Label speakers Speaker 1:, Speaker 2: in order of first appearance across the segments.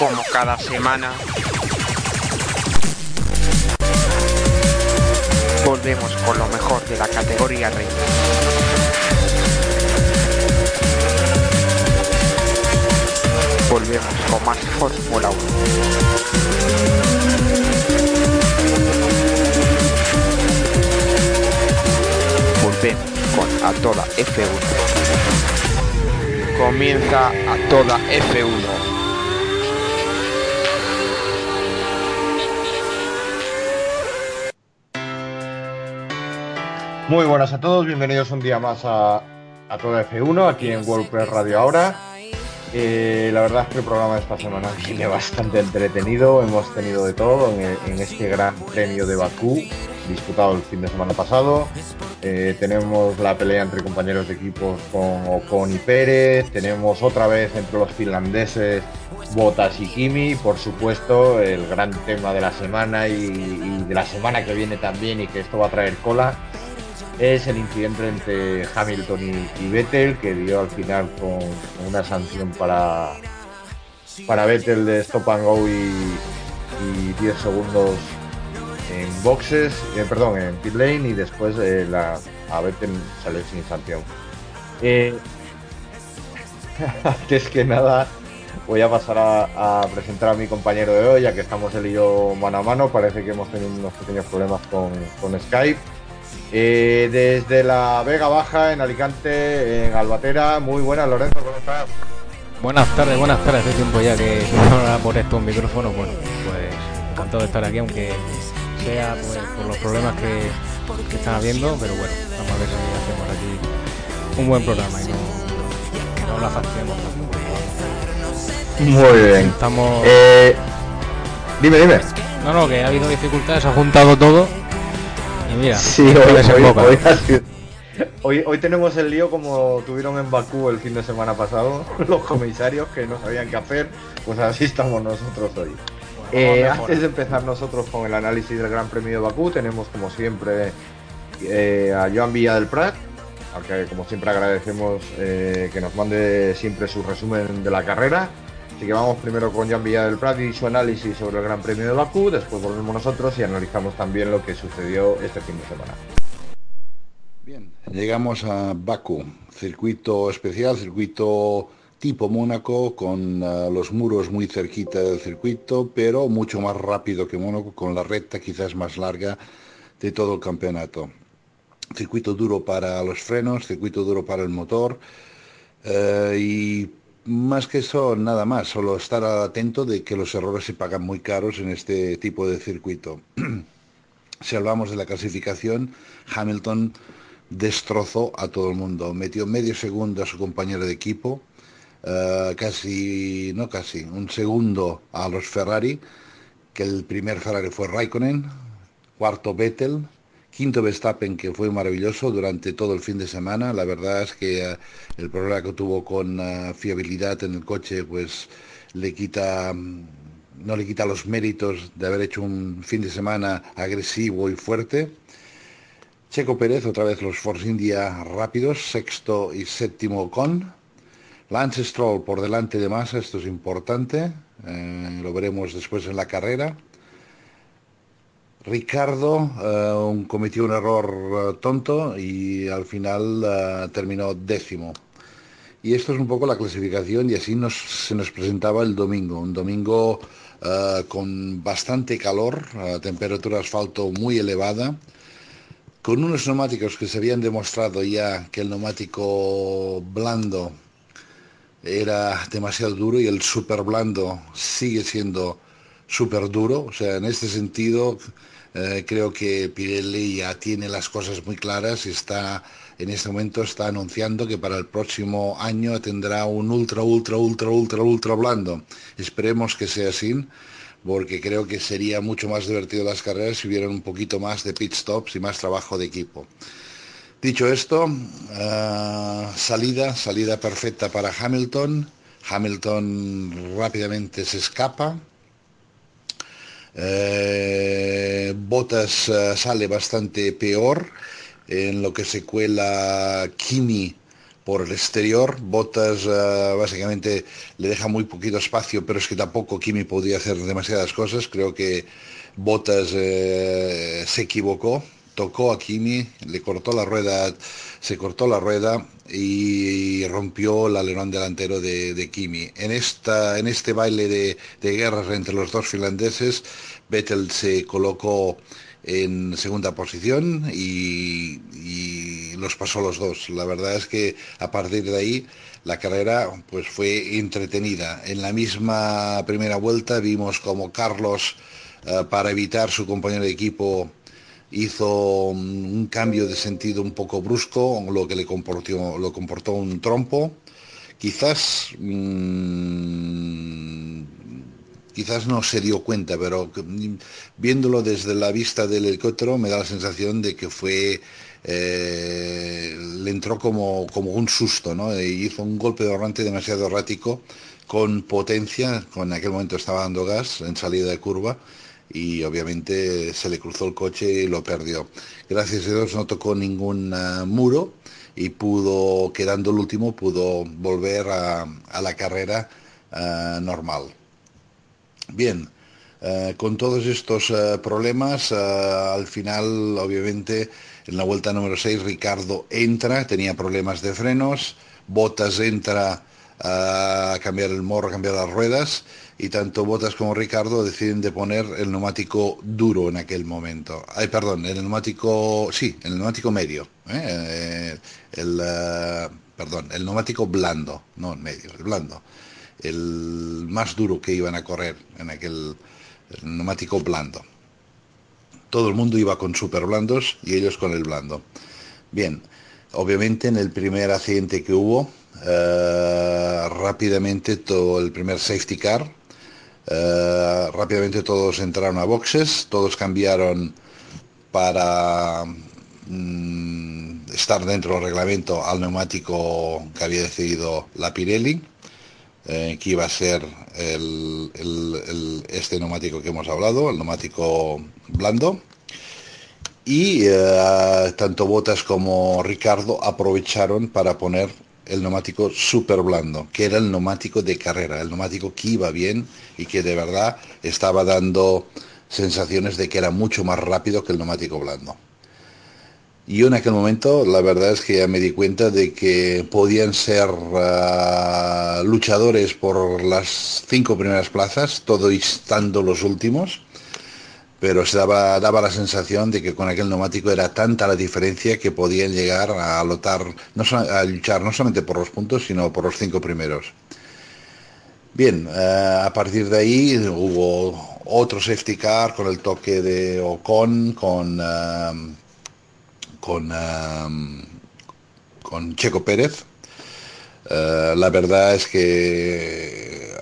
Speaker 1: como cada semana, volvemos con lo mejor de la categoría reina. Volvemos con más Fórmula 1. Volvemos con A Toda F1. Comienza A Toda F1.
Speaker 2: Muy buenas a todos, bienvenidos un día más a, a toda F1 aquí en WordPress Radio Ahora. Eh, la verdad es que el programa de esta semana viene bastante entretenido, hemos tenido de todo en, este gran premio de Bakú disputado el fin de semana pasado. Eh, tenemos la pelea entre compañeros de equipos con Ocon y Pérez, tenemos otra vez entre los finlandeses Botas y Kimi, por supuesto, el gran tema de la semana y de la semana que viene también y que esto va a traer cola es el incidente entre Hamilton y, y Vettel que dio al final con, una sanción para para Vettel de stop and go y, y 10 segundos en boxes, eh, perdón, en pit lane y después eh, a Vettel sale sin sanción. Eh, antes que nada voy a pasar a, presentar a mi compañero de hoy, ya que estamos él y yo mano a mano, parece que hemos tenido unos pequeños problemas con Skype. Eh, desde la Vega Baja, en Alicante, en Albatera. Muy buenas, Lorenzo, ¿cómo estás?
Speaker 3: Buenas tardes, buenas tardes. Hace tiempo ya que no por estos micrófonos. Bueno, pues encantado de estar aquí, aunque sea pues, por los problemas que, que, están habiendo. Pero bueno, vamos a ver si hacemos aquí un buen programa y no, no la fastidiamos
Speaker 2: Muy bien.
Speaker 3: Estamos.
Speaker 2: Eh, dime, dime.
Speaker 3: No, no, que ha habido dificultades, ha juntado todo y mira,
Speaker 2: sí, hoy, hoy, hoy, sido... hoy, hoy, tenemos el lío como tuvieron en Bakú el fin de semana pasado, los comisarios que no sabían qué hacer, pues así estamos nosotros hoy. Eh, antes de empezar nosotros con el análisis del Gran Premio de Bakú, tenemos como siempre eh, a Joan Villa del Prat, al que como siempre agradecemos eh, que nos mande siempre su resumen de la carrera. Así que vamos primero con Jan Villa del Prat y su análisis sobre el Gran Premio de Bakú, después volvemos nosotros y analizamos también lo que sucedió este fin de semana.
Speaker 4: Bien, llegamos a Bakú, circuito especial, circuito tipo Mónaco, con uh, los muros muy cerquita del circuito, pero mucho más rápido que Mónaco, con la recta quizás más larga de todo el campeonato. Circuito duro para los frenos, circuito duro para el motor uh, y más que eso, nada más, solo estar atento de que los errores se pagan muy caros en este tipo de circuito. si hablamos de la clasificación, Hamilton destrozó a todo el mundo, metió medio segundo a su compañero de equipo, uh, casi, no casi, un segundo a los Ferrari, que el primer Ferrari fue Raikkonen, cuarto Vettel, quinto Verstappen que fue maravilloso durante todo el fin de semana. La verdad es que uh, el problema que tuvo con uh, fiabilidad en el coche pues le quita um, no le quita los méritos de haber hecho un fin de semana agresivo y fuerte. Checo Pérez otra vez los Force India rápidos sexto y séptimo con Lance Stroll por delante de Massa esto es importante eh, lo veremos después en la carrera Ricardo uh, cometió un error uh, tonto y al final uh, terminó décimo. Y esto es un poco la clasificación y así nos, se nos presentaba el domingo. Un domingo con bastante calor, temperatura asfalto muy elevada, con unos neumáticos que se habían demostrado ya que el neumático blando era demasiado duro y el super blando sigue siendo súper duro. O sea, en este sentido, eh, creo que Pirelli ya tiene las cosas muy claras y está, en este momento está anunciando que para el próximo año tendrá un ultra, ultra, ultra, ultra, ultra blando. Esperemos que sea así porque creo que sería mucho más divertido las carreras si hubiera un poquito más de pit stops y más trabajo de equipo. Dicho esto, uh, salida, salida perfecta para Hamilton. Hamilton rápidamente se escapa, eh, Botas uh, sale bastante peor, en lo que se cuela Kimi por el exterior. Botas eh, básicamente le deja muy poquito espacio, pero es que tampoco Kimi podía hacer demasiadas cosas. Creo que Botas eh, se equivocó, tocó a Kimi, le cortó la rueda, se cortó la rueda y rompió el alerón delantero de, Kimi. En, esta, en este baile de, de guerras entre los dos finlandeses, Vettel se colocó en segunda posición y, los pasó los dos. La verdad es que a partir de ahí la carrera pues fue entretenida. En la misma primera vuelta vimos como Carlos eh, para evitar su compañero de equipo hizo un cambio de sentido un poco brusco, lo que le comportó, lo comportó un trompo. Quizás mm, quizás no se dio cuenta, pero viéndolo desde la vista del helicóptero me da la sensación de que fue eh, le entró como, un susto, ¿no? E hizo un golpe de volante demasiado errático, con potencia, con aquel momento estaba dando gas en salida de curva y obviamente se le cruzó el coche y lo perdió. Gracias a Dios no tocó ningún uh, muro y pudo, quedando el último, pudo volver a, la carrera uh, normal. Bien, uh, con todos estos problemas, al final, obviamente, en la vuelta número 6, Ricardo entra, tenía problemas de frenos, Botas entra a cambiar el morro, a cambiar las ruedas y tanto Botas como Ricardo deciden de poner el neumático duro en aquel momento. Ay, perdón, el neumático, sí, el neumático medio. ¿eh? El, eh, perdón, el neumático blando, no el medio, el blando. El más duro que iban a correr en aquel neumático blando. Todo el mundo iba con super blandos y ellos con el blando. Bien, obviamente en el primer accidente que hubo, eh, rápidamente todo el primer safety car eh, rápidamente todos entraron a boxes, todos cambiaron para mm, estar dentro del reglamento al neumático que había decidido la Pirelli, eh, que iba a ser este neumático que hemos hablado, el neumático blando. Y tanto Botas como Ricardo aprovecharon para poner el neumático super blando, que era el neumático de carrera, el neumático que iba bien y que de verdad estaba dando sensaciones de que era mucho más rápido que el neumático blando. Y en aquel momento la verdad es que ya me di cuenta de que podían ser ah, luchadores por las cinco primeras plazas, todo estando los últimos pero se daba, daba la sensación de que con aquel neumático era tanta la diferencia que podían llegar a lotar, no, a luchar no solamente por los puntos, sino por los cinco primeros. Bien, eh, a partir de ahí hubo otro safety car con el toque de Ocon, con, eh, con, eh, con Checo Pérez. la verdad es que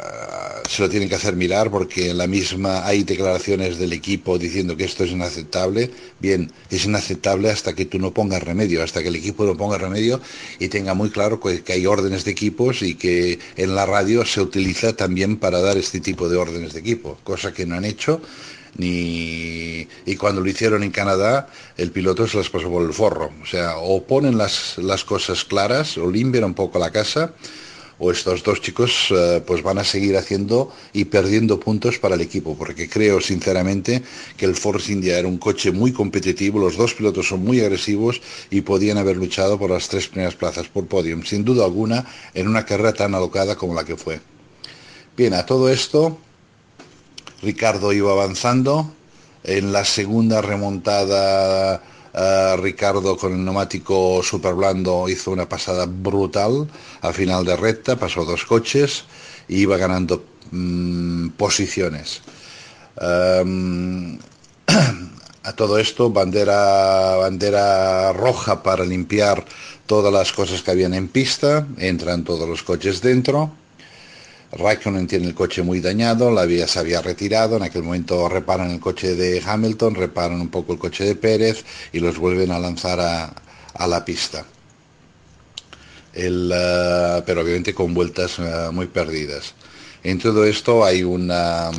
Speaker 4: se lo tienen que hacer mirar porque en la misma hay declaraciones del equipo diciendo que esto es inaceptable. Bien, es inaceptable hasta que tú no pongas remedio, hasta que el equipo no ponga remedio y tenga muy claro que, hay órdenes de equipos y que en la radio se utiliza también para dar este tipo de órdenes de equipo, cosa que no han hecho ni y cuando lo hicieron en Canadá el piloto se las pasó por el forro o sea o ponen las, las cosas claras o limpian un poco la casa o estos dos chicos eh, pues van a seguir haciendo y perdiendo puntos para el equipo, porque creo sinceramente que el Force India era un coche muy competitivo, los dos pilotos son muy agresivos y podían haber luchado por las tres primeras plazas por podium, sin duda alguna, en una carrera tan alocada como la que fue. Bien, a todo esto, Ricardo iba avanzando, en la segunda remontada Ricardo con el neumático super blando hizo una pasada brutal al final de recta, pasó dos coches y iba ganando mm, posiciones. Em, a todo esto, bandera, bandera roja para limpiar todas las cosas que habían en pista, entran todos los coches dentro Raikkonen tiene el coche muy dañado, la vía se había retirado, en aquel momento reparan el coche de Hamilton, reparan un poco el coche de Pérez y los vuelven a lanzar a, la pista. Eh, pero obviamente con vueltas eh, muy perdidas. En todo esto hay una...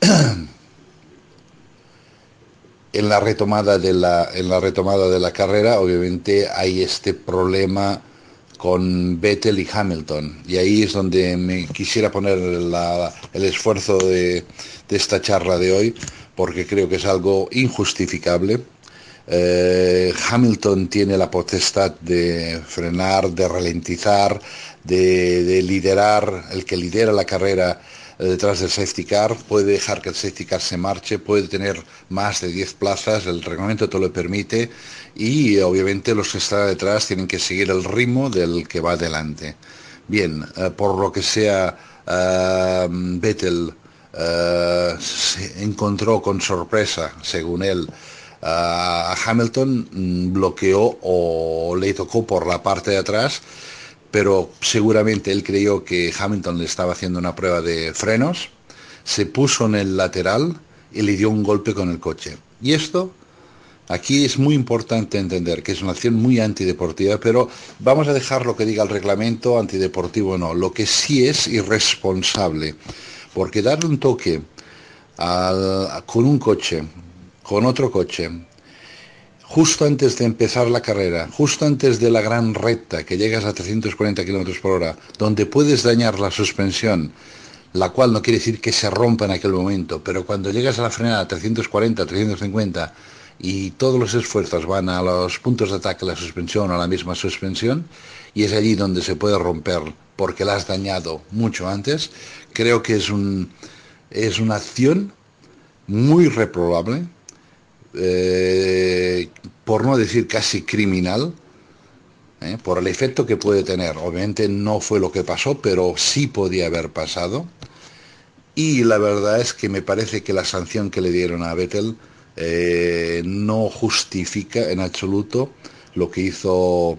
Speaker 4: en la retomada de la en la retomada de la carrera obviamente hay este problema con Vettel y Hamilton. Y ahí es donde me quisiera poner el esfuerzo de, esta charla de hoy, porque creo que es algo injustificable. Eh, Hamilton tiene la potestad de frenar, de ralentizar, de, liderar, el que lidera la carrera detrás del safety car, puede dejar que el safety car se marche, puede tener más de 10 plazas, el reglamento te lo permite y obviamente los que están detrás tienen que seguir el ritmo del que va adelante. Bien, eh, por lo que sea, uh, Vettel se encontró con sorpresa, según él, a Hamilton, mm, bloqueó o le tocó por la parte de atrás pero seguramente él creyó que Hamilton le estaba haciendo una prueba de frenos, se puso en el lateral y le dio un golpe con el coche. Y esto, aquí es muy importante entender que es una acción muy antideportiva, pero vamos a dejar lo que diga el reglamento antideportivo o no. Lo que sí es irresponsable, porque darle un toque con un coche, con otro coche, justo antes de empezar la carrera, justo antes de la gran recta que llegas a 340 km por hora, donde puedes dañar la suspensión, la cual no quiere decir que se rompa en aquel momento, pero cuando llegas a la frenada a 340, 350 y todos los esfuerzos van a los puntos de ataque de la suspensión o a la misma suspensión, y es allí donde se puede romper porque la has dañado mucho antes, creo que es, un, es una acción muy reprobable, eh, por no decir casi criminal, eh, por el efecto que puede tener. Obviamente no fue lo que pasó, pero sí podía haber pasado. Y la verdad es que me parece que la sanción que le dieron a Vettel eh, no justifica en absoluto lo que hizo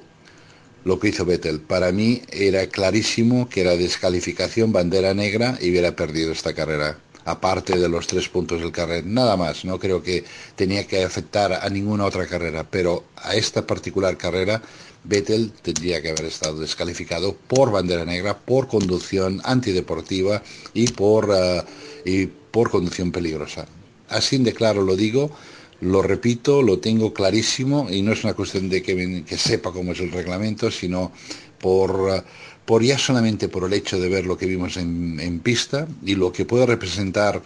Speaker 4: lo que hizo Vettel. Para mí era clarísimo que era descalificación, bandera negra y hubiera perdido esta carrera aparte de los tres puntos del carrera, nada más, no creo que tenía que afectar a ninguna otra carrera, pero a esta particular carrera Vettel tendría que haber estado descalificado por bandera negra, por conducción antideportiva y por, eh, y por conducción peligrosa. Así de claro lo digo, lo repito, lo tengo clarísimo y no es una cuestión de que, sepa cómo es el reglamento, sino por... Eh, por ya solamente por el hecho de ver lo que vimos en, pista y lo que puede representar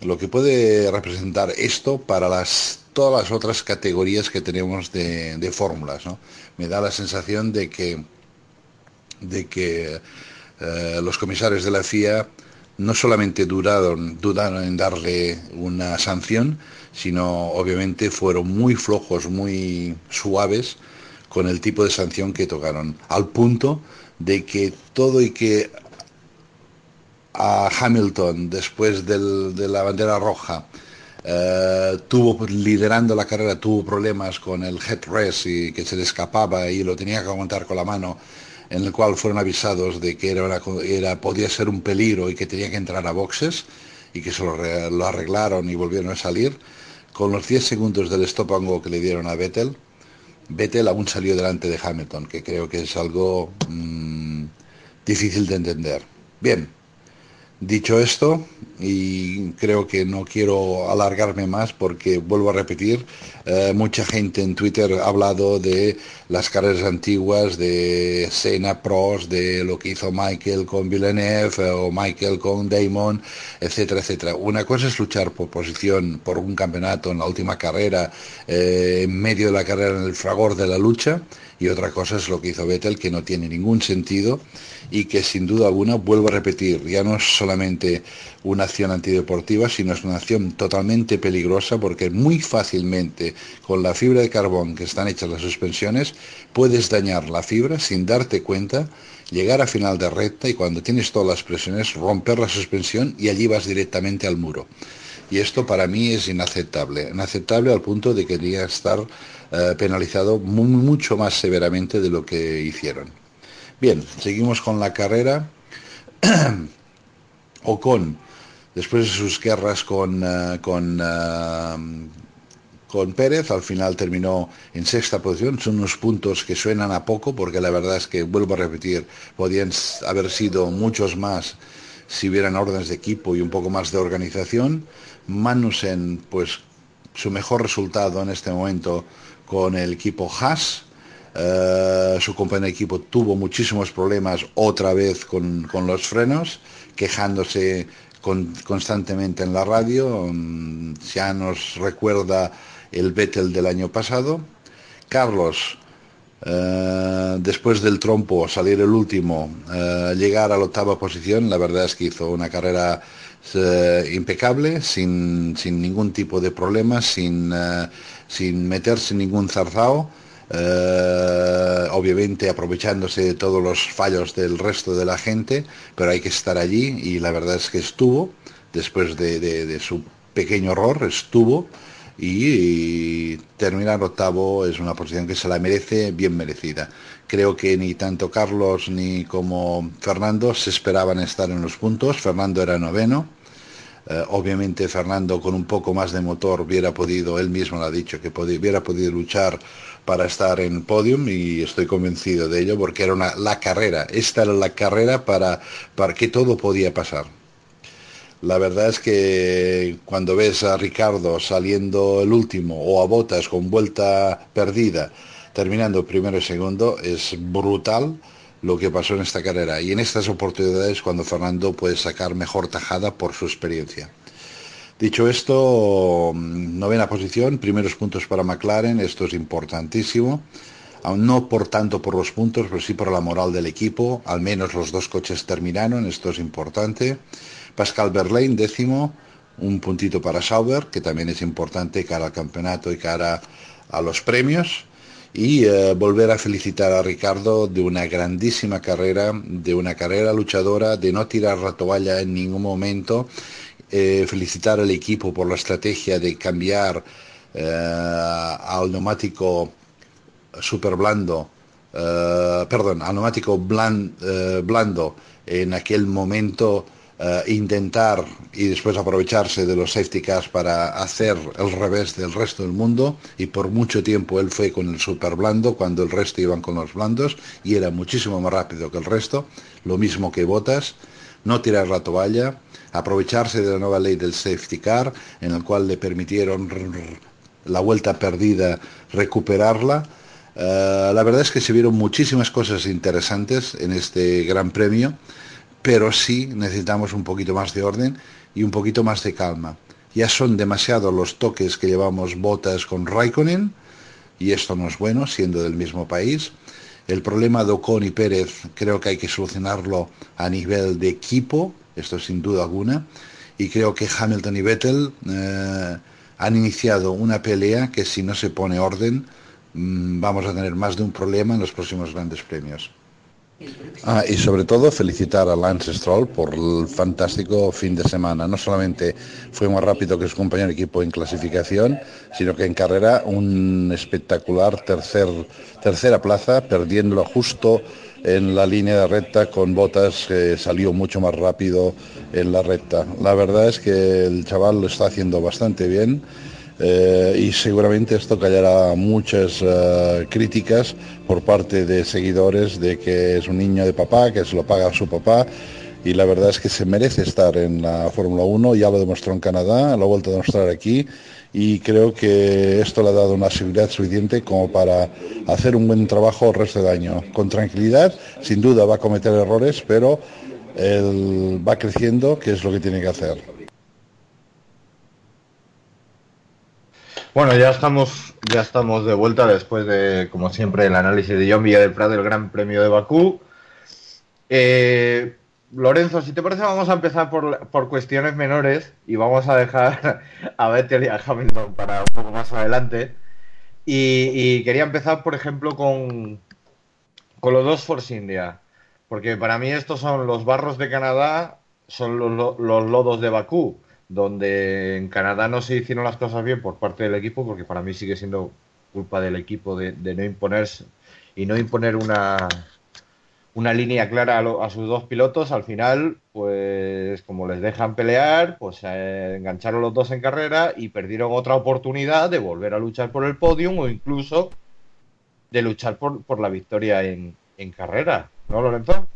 Speaker 4: lo que puede representar esto para todas las otras categorías que tenemos de, fórmulas me da la sensación de que de que eh, los comisarios de la FIA no solamente dudaron, dudaron en darle una sanción, sino obviamente fueron muy flojos, muy suaves con el tipo de sanción que tocaron, al punto de que todo y que a Hamilton, después de la bandera roja, eh, tuvo liderando la carrera, tuvo problemas con el headrest y que se le escapaba y lo tenía que aguantar con la mano, en el cual fueron avisados de que era, era podía ser un peligro y que tenía que entrar a boxes y que se lo, arreglaron y volvieron a salir. Con los 10 segundos del stop and go que le dieron a Vettel, Vettel aún salió delante de Hamilton, que creo que es algo mm, difícil de entender. Bien, dicho esto, y creo que no quiero alargarme más porque vuelvo a repetir, eh, mucha gente en Twitter ha hablado de las carreras antiguas, de Senna Pros, de lo que hizo Michael con Villeneuve eh, o Michael con Damon, etcétera, etcétera. Una cosa es luchar por posición, por un campeonato en la última carrera, eh, en medio de la carrera, en el fragor de la lucha, y otra cosa es lo que hizo Vettel, que no tiene ningún sentido y que sin duda alguna, vuelvo a repetir, ya no es solamente una acción antideportiva, sino es una acción totalmente peligrosa porque muy fácilmente con la fibra de carbón que están hechas las suspensiones puedes dañar la fibra sin darte cuenta, llegar a final de recta y cuando tienes todas las presiones romper la suspensión y allí vas directamente al muro. Y esto para mí es inaceptable, inaceptable al punto de que debería estar eh, penalizado mucho más severamente de lo que hicieron. Bien, seguimos con la carrera. Ocon, después de sus guerras con, eh, con, eh, con Pérez, al final terminó en sexta posición. Son unos puntos que suenan a poco, porque la verdad es que, vuelvo a repetir, podían haber sido muchos más si hubieran órdenes de equipo y un poco más de organización. Manusen, pues su mejor resultado en este momento con el equipo Haas. Eh, su compañero de equipo tuvo muchísimos problemas otra vez con, los frenos, quejándose constantemente en la radio. Mm, ya nos recuerda el Vettel del año pasado. Carlos, eh, después del trompo, salir el último, eh, llegar a la octava posición, la verdad es que hizo una carrera impecable, sin, ningún tipo de problemas, sin, sin meterse en ningún zarzao. Eh, obviamente aprovechándose de todos los fallos del resto de la gente, pero hay que estar allí y la verdad es que estuvo, después de, su pequeño error, estuvo y, terminar octavo es una posición que se la merece, bien merecida. Creo que ni tanto Carlos ni como Fernando se esperaban estar en los puntos, Fernando era noveno. Eh, obviamente Fernando con un poco más de motor hubiera podido, él mismo lo ha dicho, que hubiera podido luchar para estar en podium y estoy convencido de ello porque era una, la carrera, esta era la carrera para, para que todo podía pasar. La verdad es que cuando ves a Ricardo saliendo el último o a Botas con vuelta perdida, terminando primero y segundo, es brutal lo que pasó en esta carrera. Y en estas oportunidades cuando Fernando puede sacar mejor tajada por su experiencia. Dicho esto, novena posición, primeros puntos para McLaren, esto es importantísimo. No por tanto por los puntos, pero sí por la moral del equipo. Al menos los dos coches terminaron, esto es importante. Pascal Berlain, décimo, un puntito para Sauber, que también es importante cara al campeonato y cara a los premios. Y eh, volver a felicitar a Ricardo de una grandísima carrera, de una carrera luchadora, de no tirar la toalla en ningún momento eh, felicitar al equipo por la estrategia de cambiar eh, al neumático super blando, eh, perdón, al neumático blando en aquel momento intentar y después aprovecharse de los safety cars para hacer el revés del resto del mundo. Y por mucho tiempo él fue con el super blando cuando el resto iban con los blandos y era muchísimo más rápido que el resto, lo mismo que Botas, no tirar la toalla, aprovecharse de la nueva ley del safety car, en el cual le permitieron la vuelta perdida recuperarla. Eh, la verdad es que se vieron muchísimas cosas interesantes en este Gran Premio, pero sí necesitamos un poquito más de orden y un poquito más de calma. Ya son demasiados los toques que llevamos botas con Raikkonen, y esto no es bueno, siendo del mismo país. El problema de Ocon y Pérez creo que hay que solucionarlo a nivel de equipo, esto sin duda alguna, y creo que Hamilton y Vettel eh, han iniciado una pelea que si no se pone orden mm, vamos a tener más de un problema en los próximos grandes premios. Ah, y sobre todo felicitar a Lance Stroll por el fantástico fin de semana. No solamente fue más rápido que su compañero de equipo en clasificación, sino que en carrera un espectacular tercer, tercera plaza, perdiéndolo justo en la línea de recta con botas que salió mucho más rápido en la recta. La verdad es que el chaval lo está haciendo bastante bien. Eh, y seguramente esto callará muchas eh, críticas por parte de seguidores de que es un niño de papá, que se lo paga su papá y la verdad es que se merece estar en la Fórmula 1, ya lo demostró en Canadá, lo ha vuelto a demostrar aquí y creo que esto le ha dado una seguridad suficiente como para hacer un buen trabajo el resto del año. Con tranquilidad, sin duda va a cometer errores, pero él va creciendo, que es lo que tiene que hacer.
Speaker 2: Bueno, ya estamos, ya estamos de vuelta después de, como siempre, el análisis de John del Prado del Gran Premio de Bakú. Eh, Lorenzo, si te parece, vamos a empezar por, cuestiones menores y vamos a dejar a Vettel y a Hamilton para un poco más adelante. Y, quería empezar, por ejemplo, con, con los dos Force India, porque para mí estos son los barros de Canadá, son los, los lodos de Bakú, donde en Canadá no se hicieron las cosas bien por parte del equipo, porque para mí sigue siendo culpa del equipo de no imponerse y no imponer una, una línea clara a, sus dos pilotos, al final, pues como les dejan pelear, pues engancharon los dos en carrera y perdieron otra oportunidad de volver a luchar por el podium o incluso de luchar por, por la victoria en, carrera, ¿no, Lorenzo?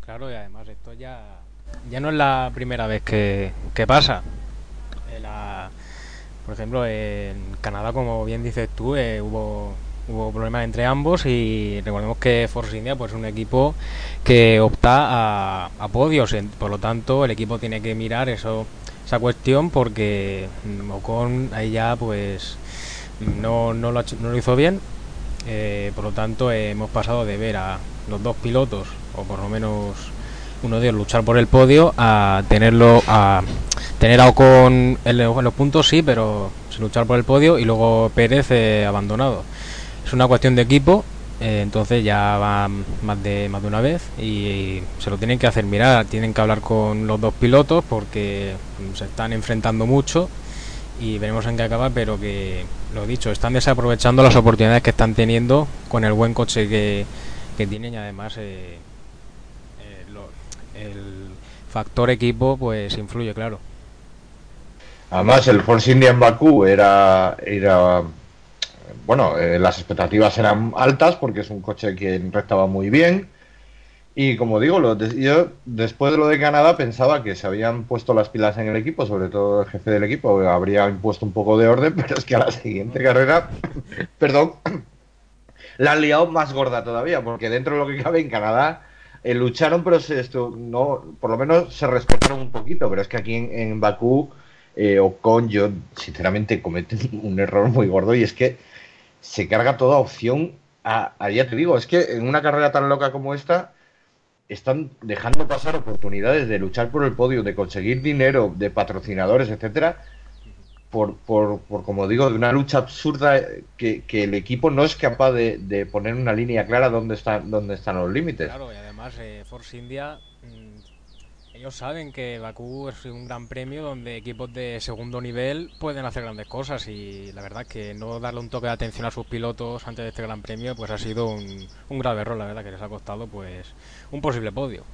Speaker 3: Claro, y además esto ya, ya no es la primera vez que, pasa. Eh, por ejemplo, en Canadá, como bien dices tú, eh, hubo hubo problemas entre ambos y recordemos que Force India pues es un equipo que opta a, a podios, por lo tanto el equipo tiene que mirar eso esa cuestión porque mm, Ocon ahí ya pues no, no, lo, no lo hizo bien, eh, por lo tanto hemos pasado de ver a los dos pilotos o por lo menos uno de ellos luchar por el podio a tenerlo a tener a Ocon en los puntos sí, pero luchar por el podio y luego Pérez eh, abandonado. Es una cuestión de equipo, eh, entonces ya va más de, más de una vez y, se lo tienen que hacer mirar, tienen que hablar con los dos pilotos porque se están enfrentando mucho y veremos en qué acaba, pero que, lo dicho, están desaprovechando las oportunidades que están teniendo con el buen coche que, que tienen y además eh, el factor equipo pues influye, claro.
Speaker 2: Además, el Force India Bakú era, era bueno, eh, las expectativas eran altas porque es un coche que estaba muy bien. Y como digo, lo yo después de lo de Canadá pensaba que se habían puesto las pilas en el equipo, sobre todo el jefe del equipo, habría impuesto un poco de orden, pero es que a la siguiente carrera, perdón, la han liado más gorda todavía, porque dentro de lo que cabe en Canadá eh, lucharon, pero se, esto, no, por lo menos se respetaron un poquito, pero es que aquí en, Bakú eh, Ocon yo sinceramente cometen un error muy gordo y es que se carga toda opción a, ya te digo, es que en una carrera tan loca como esta están dejando pasar oportunidades de luchar por el podio, de conseguir dinero, de patrocinadores, etcétera, por, por, por como digo, de una lucha absurda que, el equipo no es capaz de, poner una línea clara donde están, dónde están los límites.
Speaker 3: Claro, y además eh, Force India ellos saben que Bakú es un gran premio donde equipos de segundo nivel pueden hacer grandes cosas y la verdad que no darle un toque de atención a sus pilotos antes de este gran premio pues ha sido un, grave error, la verdad que les ha costado pues un posible podio.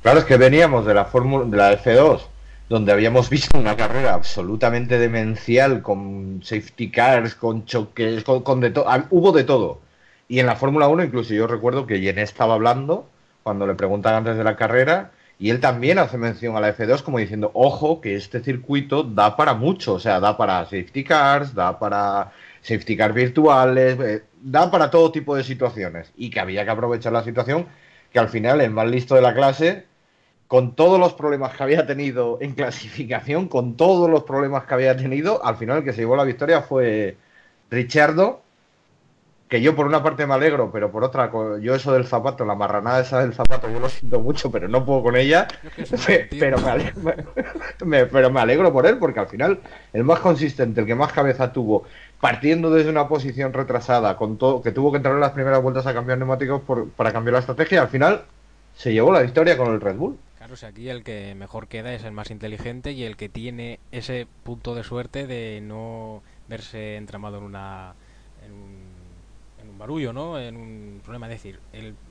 Speaker 2: Claro, es que veníamos de la Fórmula de la F2 donde habíamos visto una carrera absolutamente demencial con safety cars, con choques, con, de todo, hubo de todo. Y en la Fórmula 1 incluso yo recuerdo que Yen estaba hablando cuando le preguntan antes de la carrera y él también hace mención a la F2 como diciendo, ojo, que este circuito da para mucho, o sea, da para safety cars, da para safety cars virtuales, eh, da para todo tipo de situaciones. Y que había que aprovechar la situación, que al final el más listo de la clase, con todos los problemas que había tenido en clasificación, con todos los problemas que había tenido, al final el que se llevó la victoria fue Richardo, que yo por una parte me alegro, pero por otra, yo eso del zapato, la marranada esa del zapato, yo lo siento mucho, pero no puedo con ella. pero, me alegro, pero me alegro por él, porque al final el más consistente, el que más cabeza tuvo, partiendo desde una posición retrasada, con todo, que tuvo que entrar en las primeras vueltas a cambiar neumáticos para cambiar la estrategia, al final se llevó la victoria con el Red Bull.
Speaker 3: Claro, o aquí el que mejor queda es el más inteligente y el que tiene ese punto de suerte de no verse entramado en una barullo, ¿no? En un problema. Es decir,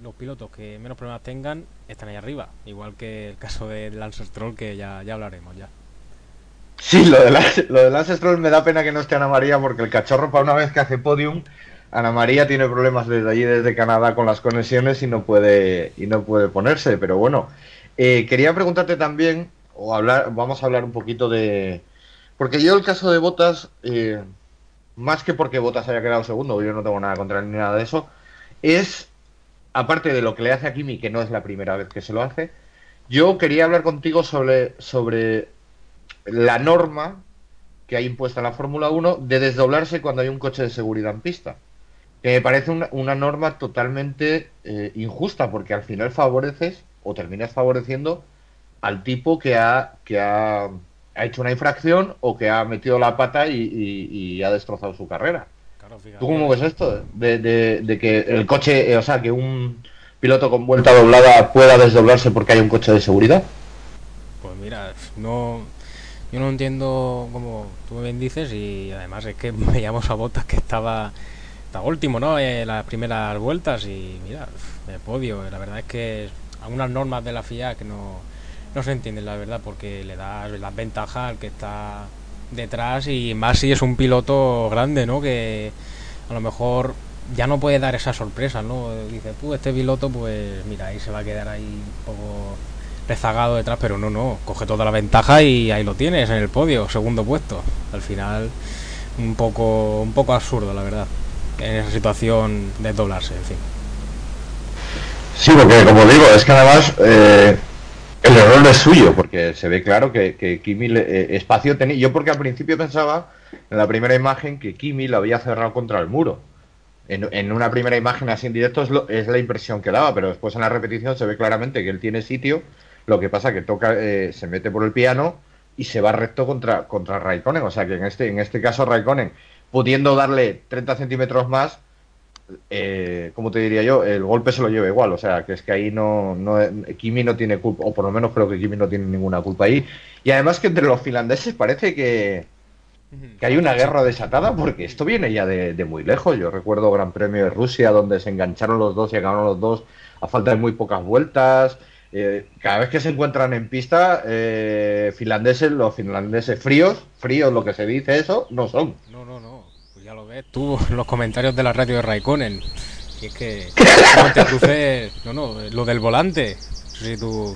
Speaker 3: los pilotos que menos problemas tengan están ahí arriba. Igual que el caso de Lance Stroll, que ya, ya hablaremos ya.
Speaker 2: Sí, lo de, Lance, lo de Lance Stroll me da pena que no esté Ana María, porque el cachorro, para una vez que hace podium, Ana María tiene problemas desde allí, desde Canadá, con las conexiones y no puede, y no puede ponerse. Pero bueno, eh, quería preguntarte también, o hablar, vamos a hablar un poquito de. Porque yo el caso de Botas, eh, más que porque Botas haya quedado segundo, yo no tengo nada contra ni nada de eso, es, aparte de lo que le hace a Kimi, que no es la primera vez que se lo hace, yo quería hablar contigo sobre, sobre la norma que hay impuesta en la Fórmula 1 de desdoblarse cuando hay un coche de seguridad en pista. Que me parece una, norma totalmente eh, injusta, porque al final favoreces o terminas favoreciendo al tipo que ha, que ha ha hecho una infracción o que ha metido la pata y, ha destrozado su carrera. ¿Tú cómo ves esto? De, que el coche, eh, o sea, que un piloto con vuelta doblada pueda desdoblarse porque hay un coche de seguridad.
Speaker 3: Pues mira, no, yo no entiendo como tú bien dices y además es que veíamos a Botas que estaba, estaba último, ¿no? En las primeras vueltas y mira, de podio. La verdad es que algunas normas de la FIA que no no se entiende la verdad porque le da la ventaja al que está detrás y más si es un piloto grande, ¿no? Que a lo mejor ya no puede dar esa sorpresa, ¿no? Dice, tú, este piloto, pues mira, ahí se va a quedar ahí un poco rezagado detrás, pero no, no, coge toda la ventaja y ahí lo tienes en el podio, segundo puesto. Al final, un poco, un poco absurdo, la verdad. en esa situación desdoblarse, en fin.
Speaker 2: Sí, porque como digo, es que además eh, el error es suyo, porque se ve claro que, Kimi eh, espacio tenía. Yo porque al principio pensaba en la primera imagen que Kimi lo había cerrado contra el muro. En, una primera imagen así en directo es, es, la impresión que daba, pero después en la repetición se ve claramente que él tiene sitio. Lo que pasa que toca, eh, se mete por el piano y se va recto contra, contra Raikkonen. O sea que en este, en este caso Raikkonen, pudiendo darle 30 centímetros más, eh, como te diría yo, el golpe se lo lleva igual. O sea que es que ahí no, no Kimi no tiene culpa, o por lo menos creo que Kimi no tiene ninguna culpa ahí. Y además que entre los finlandeses parece que, que hay una guerra desatada porque esto viene ya de, muy lejos. Yo recuerdo Gran Premio de Rusia donde se engancharon los dos y acabaron los dos a falta de muy pocas vueltas. Eh, cada vez que se encuentran en pista, eh, finlandeses, los finlandeses fríos, fríos lo que se dice eso, no son.
Speaker 3: No, no, no. Ves tú los comentarios de la radio de Raikkonen. Y es que no, no, lo del volante. Si tú,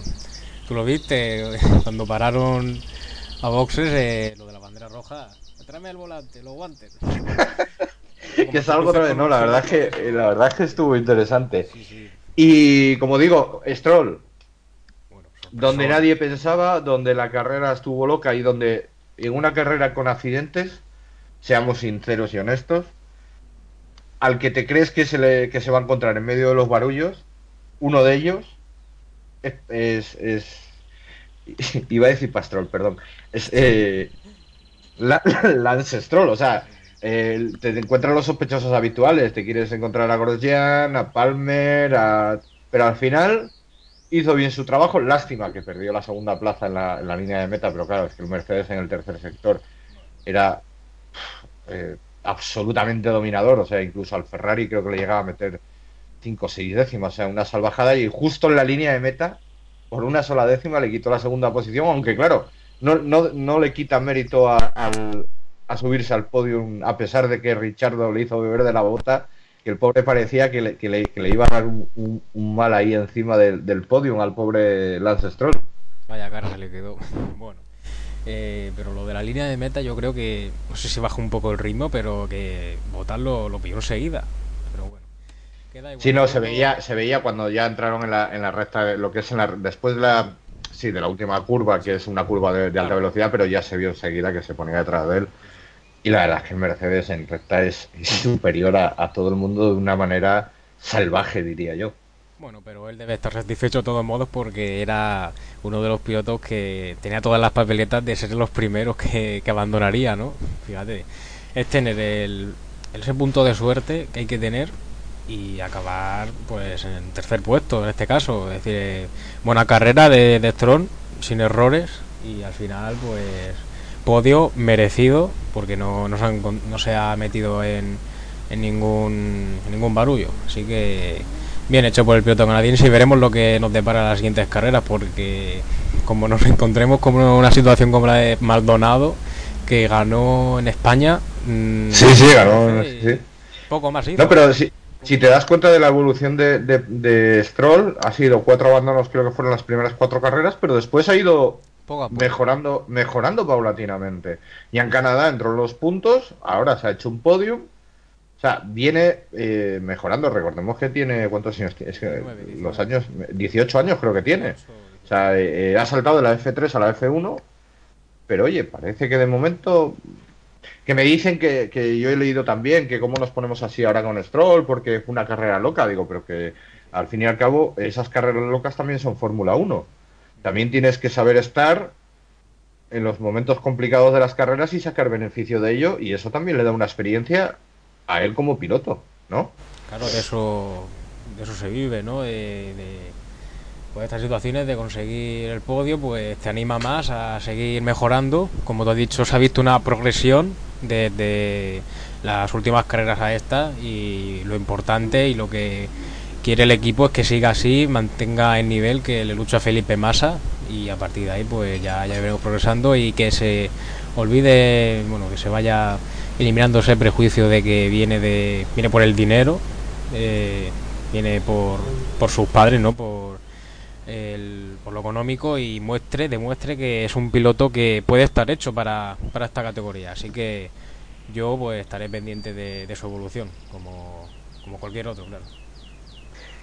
Speaker 3: tú lo viste cuando pararon a boxes, eh, lo de la bandera roja. Tráeme el volante, los guantes.
Speaker 2: que es algo otra vez, no, la verdad es que la verdad es que estuvo interesante. Y como digo, Stroll, donde nadie pensaba, donde la carrera estuvo loca y donde en una carrera con accidentes, seamos sinceros y honestos, al que te crees que se, le, que se va a encontrar en medio de los barullos, uno de ellos es, es, iba a decir Pastrol, perdón, es eh, Lance Stroll, o sea, te encuentran los sospechosos habituales, te quieres encontrar a Grosjean, a Palmer, a... pero al final hizo bien su trabajo. Lástima que perdió la segunda plaza en la, línea de meta, pero claro, es que el Mercedes en el tercer sector era eh, absolutamente dominador. O sea, incluso al Ferrari creo que le llegaba a meter 5 o 6 décimas, o sea, una salvajada. Y justo en la línea de meta, por una sola décima, le quitó la segunda posición, aunque claro, no, no, no le quita mérito a, a subirse al podio, a pesar de que Richardo le hizo beber de la bota que el pobre parecía que le, que le, que le iba a dar un, mal ahí encima del, del podio al pobre Lance Stroll.
Speaker 3: Vaya cara le quedó. Bueno. Eh, pero lo de la línea de meta yo creo que, no sé si baja un poco el ritmo, pero que votarlo lo pilló enseguida. Pero bueno.
Speaker 2: Queda Sí, no, se veía, se veía cuando ya entraron en la, en la recta, lo que es en la, después de la, sí, de la última curva, que es una curva de, alta velocidad, pero ya se vio enseguida que se ponía detrás de él. Y la verdad es que el Mercedes en recta es, superior a, todo el mundo de una manera salvaje, diría yo.
Speaker 3: Bueno, pero él debe estar satisfecho de todos modos porque era uno de los pilotos que tenía todas las papeletas de ser los primeros que, abandonaría, ¿no? Fíjate, es tener el, ese punto de suerte que hay que tener y acabar pues en tercer puesto en este caso. Es decir, buena carrera de, de Tron, sin errores y al final pues podio merecido porque no, se, no se ha metido en, en, ningún, ningún barullo. Así que bien hecho por el piloto canadiense y veremos lo que nos depara las siguientes carreras porque como nos encontremos como una situación como la de Maldonado que ganó en España.
Speaker 2: Mm, sí, sí, ganó.
Speaker 3: Poco más.
Speaker 2: No, pero si, si te das cuenta de la evolución de, de, de Stroll, ha sido cuatro abandonos, creo que fueron las primeras cuatro carreras, pero después ha ido Mejorando, mejorando paulatinamente. Y en Canadá entró en los puntos, ahora se ha hecho un podium. O sea, viene eh, mejorando. Recordemos que tiene. ¿Cuántos años tiene? Es que los años. 18 años creo que tiene. O sea, eh, ha saltado de la F3 a la F1. Pero oye, parece que de momento. Que me dicen que, que yo he leído también que cómo nos ponemos así ahora con Stroll, porque fue una carrera loca. Digo, pero que al fin y al cabo, esas carreras locas también son Fórmula 1 también tienes que saber estar en los momentos complicados de las carreras y sacar beneficio de ello, y eso también le da una experiencia a él como piloto, ¿no?
Speaker 3: Claro, de eso, de eso se vive, ¿no? De, pues estas situaciones de conseguir el podio, pues te anima más a seguir mejorando. Como te has dicho, se ha visto una progresión desde las últimas carreras a esta y lo importante y lo que quiere el equipo es que siga así, mantenga el nivel que le lucha Felipe Massa y a partir de ahí pues ya, ya veremos progresando y que se olvide, bueno, que se vaya eliminando ese prejuicio de que viene de viene por el dinero, eh, viene por, por sus padres, ¿no? Por, el, por lo económico y muestre, demuestre que es un piloto que puede estar hecho para, para esta categoría. Así que yo pues estaré pendiente de, su evolución, como, como cualquier otro, claro.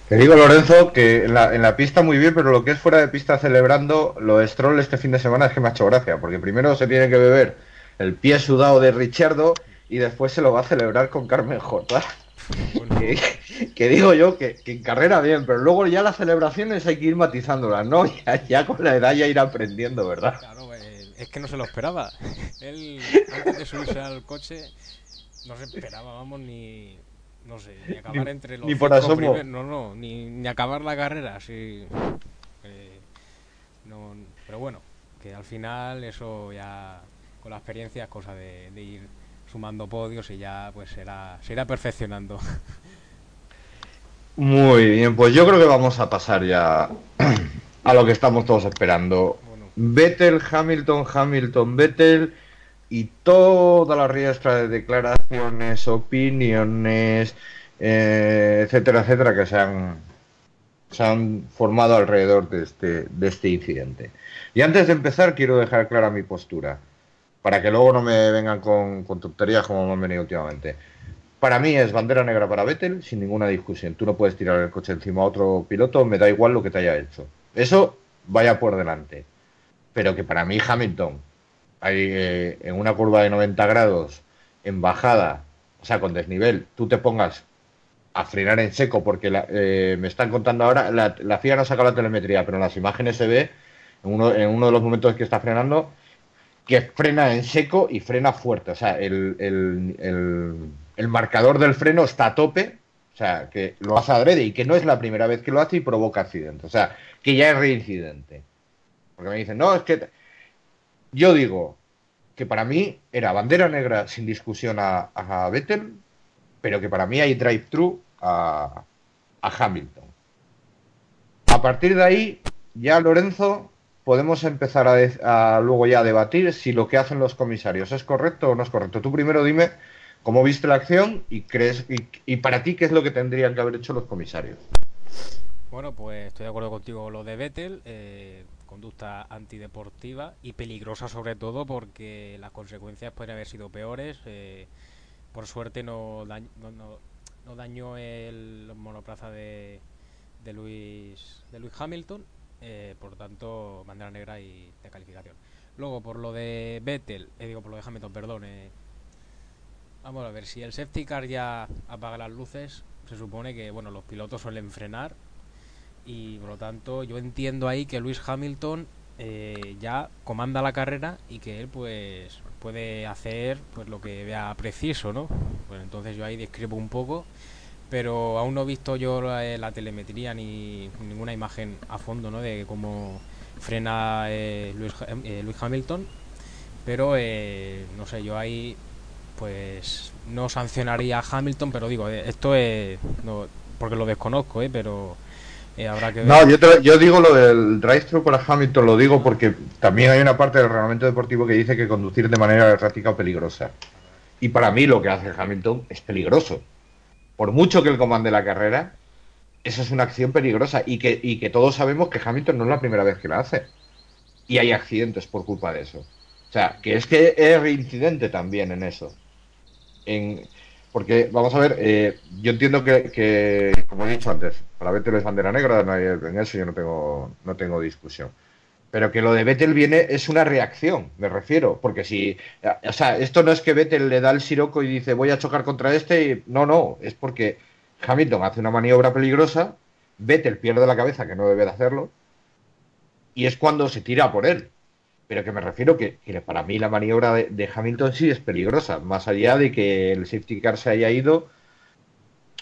Speaker 2: Te digo, Lorenzo, que en la, en la, pista muy bien, pero lo que es fuera de pista celebrando lo de Stroll este fin de semana es que me ha hecho gracia, porque primero se tiene que beber el pie sudado de Richardo y después se lo va a celebrar con Carmen J. que, digo yo que, en carrera bien, pero luego ya las celebraciones hay que ir matizándolas, ¿no? Ya, con la edad ya ir aprendiendo, ¿verdad?
Speaker 3: Claro, eh, es que no se lo esperaba. Él, antes de subirse al coche, no se esperaba, vamos, ni, no sé, ni acabar entre los
Speaker 2: ni por asomo.
Speaker 3: no, no, ni, ni, acabar la carrera, así. Eh, no, pero bueno, que al final eso ya con la experiencia es cosa de, ir sumando podios y ya pues será, se irá perfeccionando.
Speaker 2: Muy bien, pues yo creo que vamos a pasar ya a lo que estamos todos esperando. Vettel, Hamilton, Hamilton, Vettel y toda la riestra de declaraciones, opiniones, eh, etcétera, etcétera, que se han, se han formado alrededor de este, de este incidente. Y antes de empezar, quiero dejar clara mi postura, para que luego no me vengan con, con tonterías como me han venido últimamente. Para mí es bandera negra para Vettel, sin ninguna discusión. Tú no puedes tirar el coche encima a otro piloto, me da igual lo que te haya hecho. Eso vaya por delante. Pero que para mí Hamilton hay, eh, en una curva de 90 grados, en bajada, o sea, con desnivel, tú te pongas a frenar en seco, porque eh, me están contando ahora, la, la, FIA no saca la telemetría, pero en las imágenes se ve, en uno de los momentos que está frenando, que frena en seco y frena fuerte. O sea, el, el, marcador del freno está a tope, o sea, que lo hace adrede y que no es la primera vez que lo hace y provoca accidente. O sea, que ya es reincidente. Porque me dicen, no, es que yo digo que para mí era bandera negra sin discusión a, a Vettel, pero que para mí hay drive-thru a, Hamilton. A partir de ahí, ya Lorenzo, podemos empezar a, luego ya a debatir si lo que hacen los comisarios es correcto o no es correcto. Tú primero dime cómo viste la acción y crees y, para ti qué es lo que tendrían que haber hecho los comisarios.
Speaker 3: Bueno, pues estoy de acuerdo contigo lo de Vettel. Eh, conducta antideportiva y peligrosa sobre todo porque las consecuencias pueden haber sido peores. Eh, por suerte no, no, dañó el monoplaza de, de, Luis, de Luis Hamilton, eh, por tanto, bandera negra y de calificación. Luego, por lo de Vettel, eh, digo, por lo de Hamilton, perdón, vamos a ver, si el safety car ya apaga las luces, se supone que, bueno, los pilotos suelen frenar y por lo tanto yo entiendo ahí que Luis Hamilton eh, ya comanda la carrera y que él pues puede hacer pues lo que vea preciso, ¿no? Pues entonces yo ahí describo un poco, pero aún no he visto yo la, telemetría ni ninguna imagen a fondo, ¿no? De cómo frena eh, Luis, eh, Luis, Hamilton, pero no sé, yo ahí pues no sancionaría a Hamilton, pero digo, esto es no, porque lo desconozco, ¿eh? Pero
Speaker 2: no, yo, digo lo del drive-thru para Hamilton, lo digo porque también hay una parte del reglamento deportivo que dice que conducir de manera errática o peligrosa. Y para mí lo que hace Hamilton es peligroso. Por mucho que él comande la carrera, esa es una acción peligrosa y que, y que todos sabemos que Hamilton no es la primera vez que la hace. Y hay accidentes por culpa de eso. O sea, que es que es reincidente también en eso. En, porque, vamos a ver, eh, yo entiendo que, como he dicho antes, para Vettel es bandera negra, en eso yo no tengo, no tengo discusión. Pero que lo de Vettel viene es una reacción, me refiero. Porque si. O sea, esto no es que Vettel le da el siroco y dice voy a chocar contra este. No, no. Es porque Hamilton hace una maniobra peligrosa, Vettel pierde la cabeza, que no debe de hacerlo. Y es cuando se tira por él pero que me refiero que, para mí la maniobra de, Hamilton sí es peligrosa, más allá de que el safety car se haya ido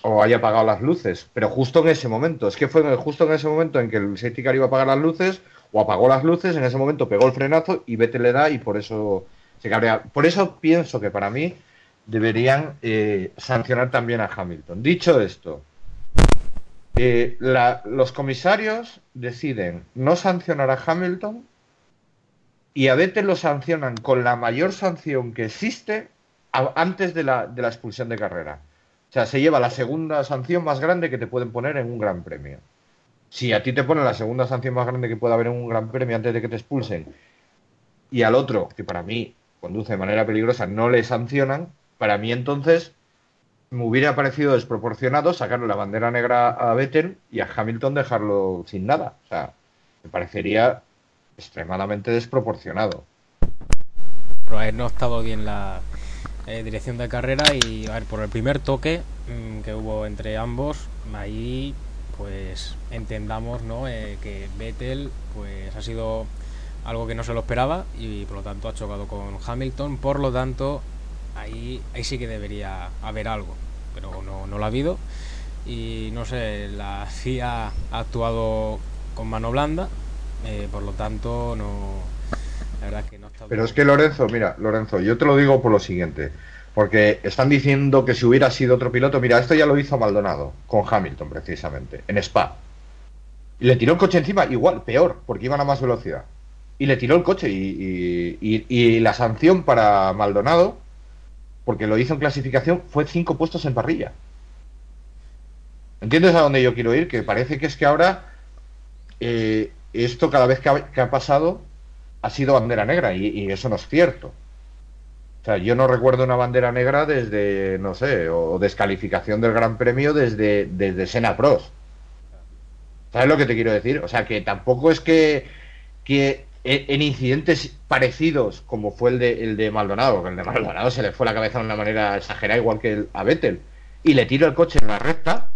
Speaker 2: o haya apagado las luces, pero justo en ese momento, es que fue justo en ese momento en que el safety car iba a apagar las luces o apagó las luces, en ese momento pegó el frenazo y vete le da y por eso se cabrea. Por eso pienso que para mí deberían eh, sancionar también a Hamilton. Dicho esto, eh, los comisarios deciden no sancionar a Hamilton y a Vettel lo sancionan con la mayor sanción que existe antes de la, de la expulsión de carrera. O sea, se lleva la segunda sanción más grande que te pueden poner en un gran premio. Si a ti te ponen la segunda sanción más grande que puede haber en un gran premio antes de que te expulsen, y al otro, que para mí conduce de manera peligrosa, no le sancionan, para mí entonces me hubiera parecido desproporcionado sacarle la bandera negra a Vettel y a Hamilton dejarlo sin nada. O sea, me parecería extremadamente desproporcionado.
Speaker 3: Pero haber no ha estado bien la eh, dirección de carrera y a ver, por el primer toque mm, que hubo entre ambos, ahí pues entendamos ¿no? Eh, que Vettel pues ha sido algo que no se lo esperaba y por lo tanto ha chocado con Hamilton, por lo tanto ahí, ahí sí que debería haber algo, pero no, no lo ha habido y no sé, la FIA ha actuado con mano blanda, eh, por lo tanto no, la verdad es que no estado
Speaker 2: Pero es que Lorenzo, mira, Lorenzo, yo te lo digo por lo siguiente. Porque están diciendo que si hubiera sido otro piloto, mira, esto ya lo hizo Maldonado, con Hamilton precisamente, en Spa. Y le tiró el coche encima, igual, peor, porque iban a más velocidad. Y le tiró el coche y, la sanción para Maldonado, porque lo hizo en clasificación, fue cinco puestos en parrilla. ¿Entiendes a dónde yo quiero ir? Que parece que es que ahora eh, esto cada vez que ha, pasado ha sido bandera negra y eso no es cierto. O sea, yo no recuerdo una bandera negra desde, no sé, o descalificación del Gran Premio desde, desde Sena Pros. ¿Sabes lo que te quiero decir? O sea, que tampoco es que, que e- en incidentes parecidos como fue el de, el de Maldonado, que el de Maldonado se le fue la cabeza de una manera exagerada, igual que a Vettel, y le tiro el coche en la recta,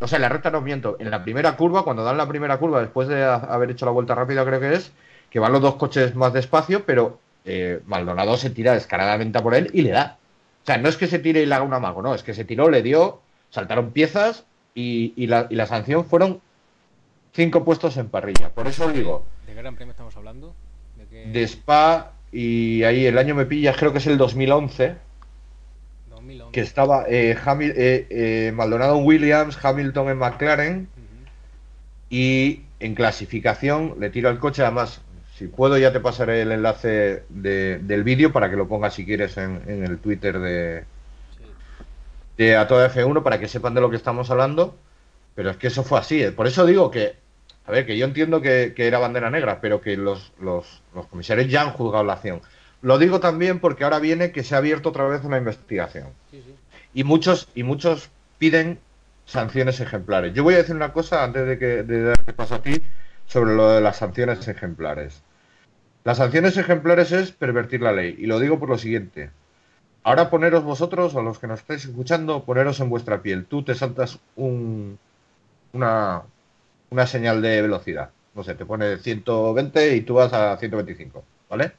Speaker 2: o sea, en la recta no miento, en la primera curva, cuando dan la primera curva, después de ha- haber hecho la vuelta rápida, creo que es, que van los dos coches más despacio, pero eh, Maldonado se tira descaradamente a por él y le da. O sea, no es que se tire y le haga un amago, no, es que se tiró, le dio, saltaron piezas y, y la, y la sanción fueron cinco puestos en parrilla. Por eso digo,
Speaker 3: ¿De qué gran premio estamos hablando? ¿De
Speaker 2: Spa y ahí el año me pilla, creo que es el 2011,
Speaker 3: 2011.
Speaker 2: que estaba eh, Hamil- eh, Maldonado en Williams, Hamilton en McLaren y en clasificación le tiro el coche, además, si puedo ya te pasaré el enlace de- del vídeo para que lo pongas si quieres en, en el Twitter de,
Speaker 3: Sí.
Speaker 2: de A toda F1 para que sepan de lo que estamos hablando, pero es que eso fue así, ¿eh? por eso digo que, a ver, que yo entiendo que, que era bandera negra, pero que los, los, los comisarios ya han juzgado la acción. Lo digo también porque ahora viene que se ha abierto otra vez una investigación
Speaker 3: Sí, sí.
Speaker 2: y muchos y muchos piden sanciones ejemplares. Yo voy a decir una cosa antes de que de darte paso a ti sobre lo de las sanciones ejemplares. Las sanciones ejemplares es pervertir la ley y lo digo por lo siguiente. Ahora poneros vosotros, a los que nos estáis escuchando, poneros en vuestra piel. Tú te saltas un, una, una señal de velocidad. No sé, te pone 120 y tú vas a 125, ¿vale?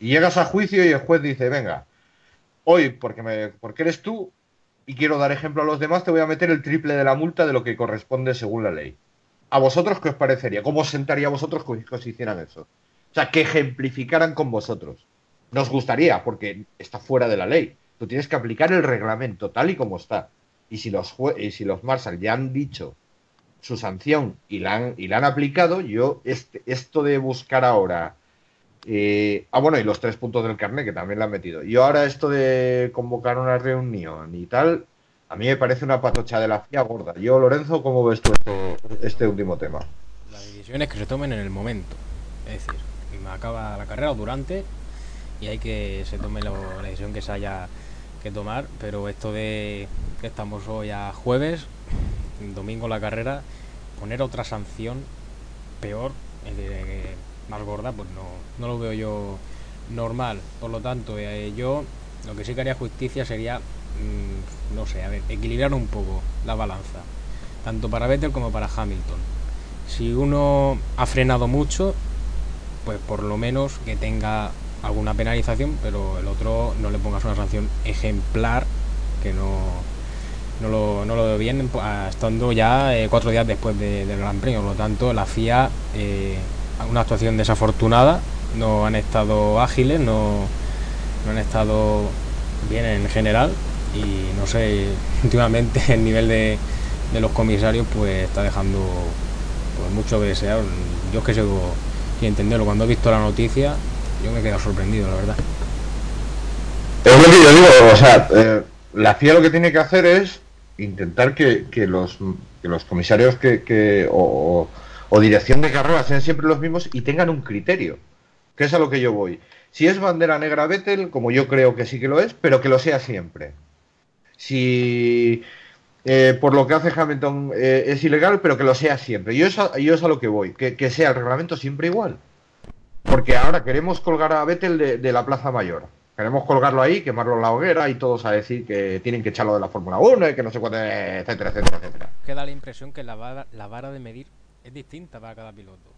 Speaker 2: Y llegas a juicio y el juez dice, venga, hoy, porque, me, porque eres tú y quiero dar ejemplo a los demás, te voy a meter el triple de la multa de lo que corresponde según la ley. ¿A vosotros qué os parecería? ¿Cómo os sentaría a vosotros que os hicieran eso? O sea, que ejemplificaran con vosotros. Nos gustaría, porque está fuera de la ley. Tú tienes que aplicar el reglamento tal y como está. Y si los, y si los Marshall ya han dicho su sanción y la han, y la han aplicado, yo este, esto de buscar ahora... eh, ah, bueno, y los tres puntos del carnet que también la han metido. Yo ahora esto de convocar una reunión y tal, a mí me parece una patocha de la FIA gorda. Yo, Lorenzo, ¿cómo ves tú esto- este último tema?
Speaker 3: Las decisiones que se tomen en el momento. Es decir, acaba la carrera o durante y hay que se tome la decisión que se haya que tomar. Pero esto de que estamos hoy a jueves, domingo la carrera, poner otra sanción peor, más gorda, pues no, no lo veo yo normal. Por lo tanto, eh, yo lo que sí que haría justicia sería, mm, no sé, a ver, equilibrar un poco la balanza, tanto para Vettel como para Hamilton. Si uno ha frenado mucho, pues por lo menos que tenga alguna penalización, pero el otro no le pongas una sanción ejemplar que no, no, lo, no lo veo bien ah, estando ya eh, cuatro días después de- del Gran Premio. Por lo tanto, la FIA, eh, una actuación desafortunada, no han estado ágiles, no, no han estado bien en general y no sé, últimamente el nivel de, de los comisarios pues está dejando pues mucho que desear. Yo es que sin entenderlo. Cuando he visto la noticia, yo me he quedado sorprendido, la verdad.
Speaker 2: Es lo que yo digo, o sea, eh, la FIA lo que tiene que hacer es intentar que, que los, que los comisarios que, que- o, o dirección de carrera sean siempre los mismos y tengan un criterio, que es a lo que yo voy. Si es bandera negra Vettel, como yo creo que sí que lo es, pero que lo sea siempre. Si eh, por lo que hace Hamilton eh, es ilegal, pero que lo sea siempre. Yo es a, yo es a lo que voy, que, que, sea el reglamento siempre igual. Porque ahora queremos colgar a Vettel de, de, la Plaza Mayor. Queremos colgarlo ahí, quemarlo en la hoguera y todos a decir que tienen que echarlo de la Fórmula 1 y que no sé cuánto, etcétera, etcétera, etcétera.
Speaker 3: Queda la impresión que la vara, la vara de medir es distinta para cada piloto.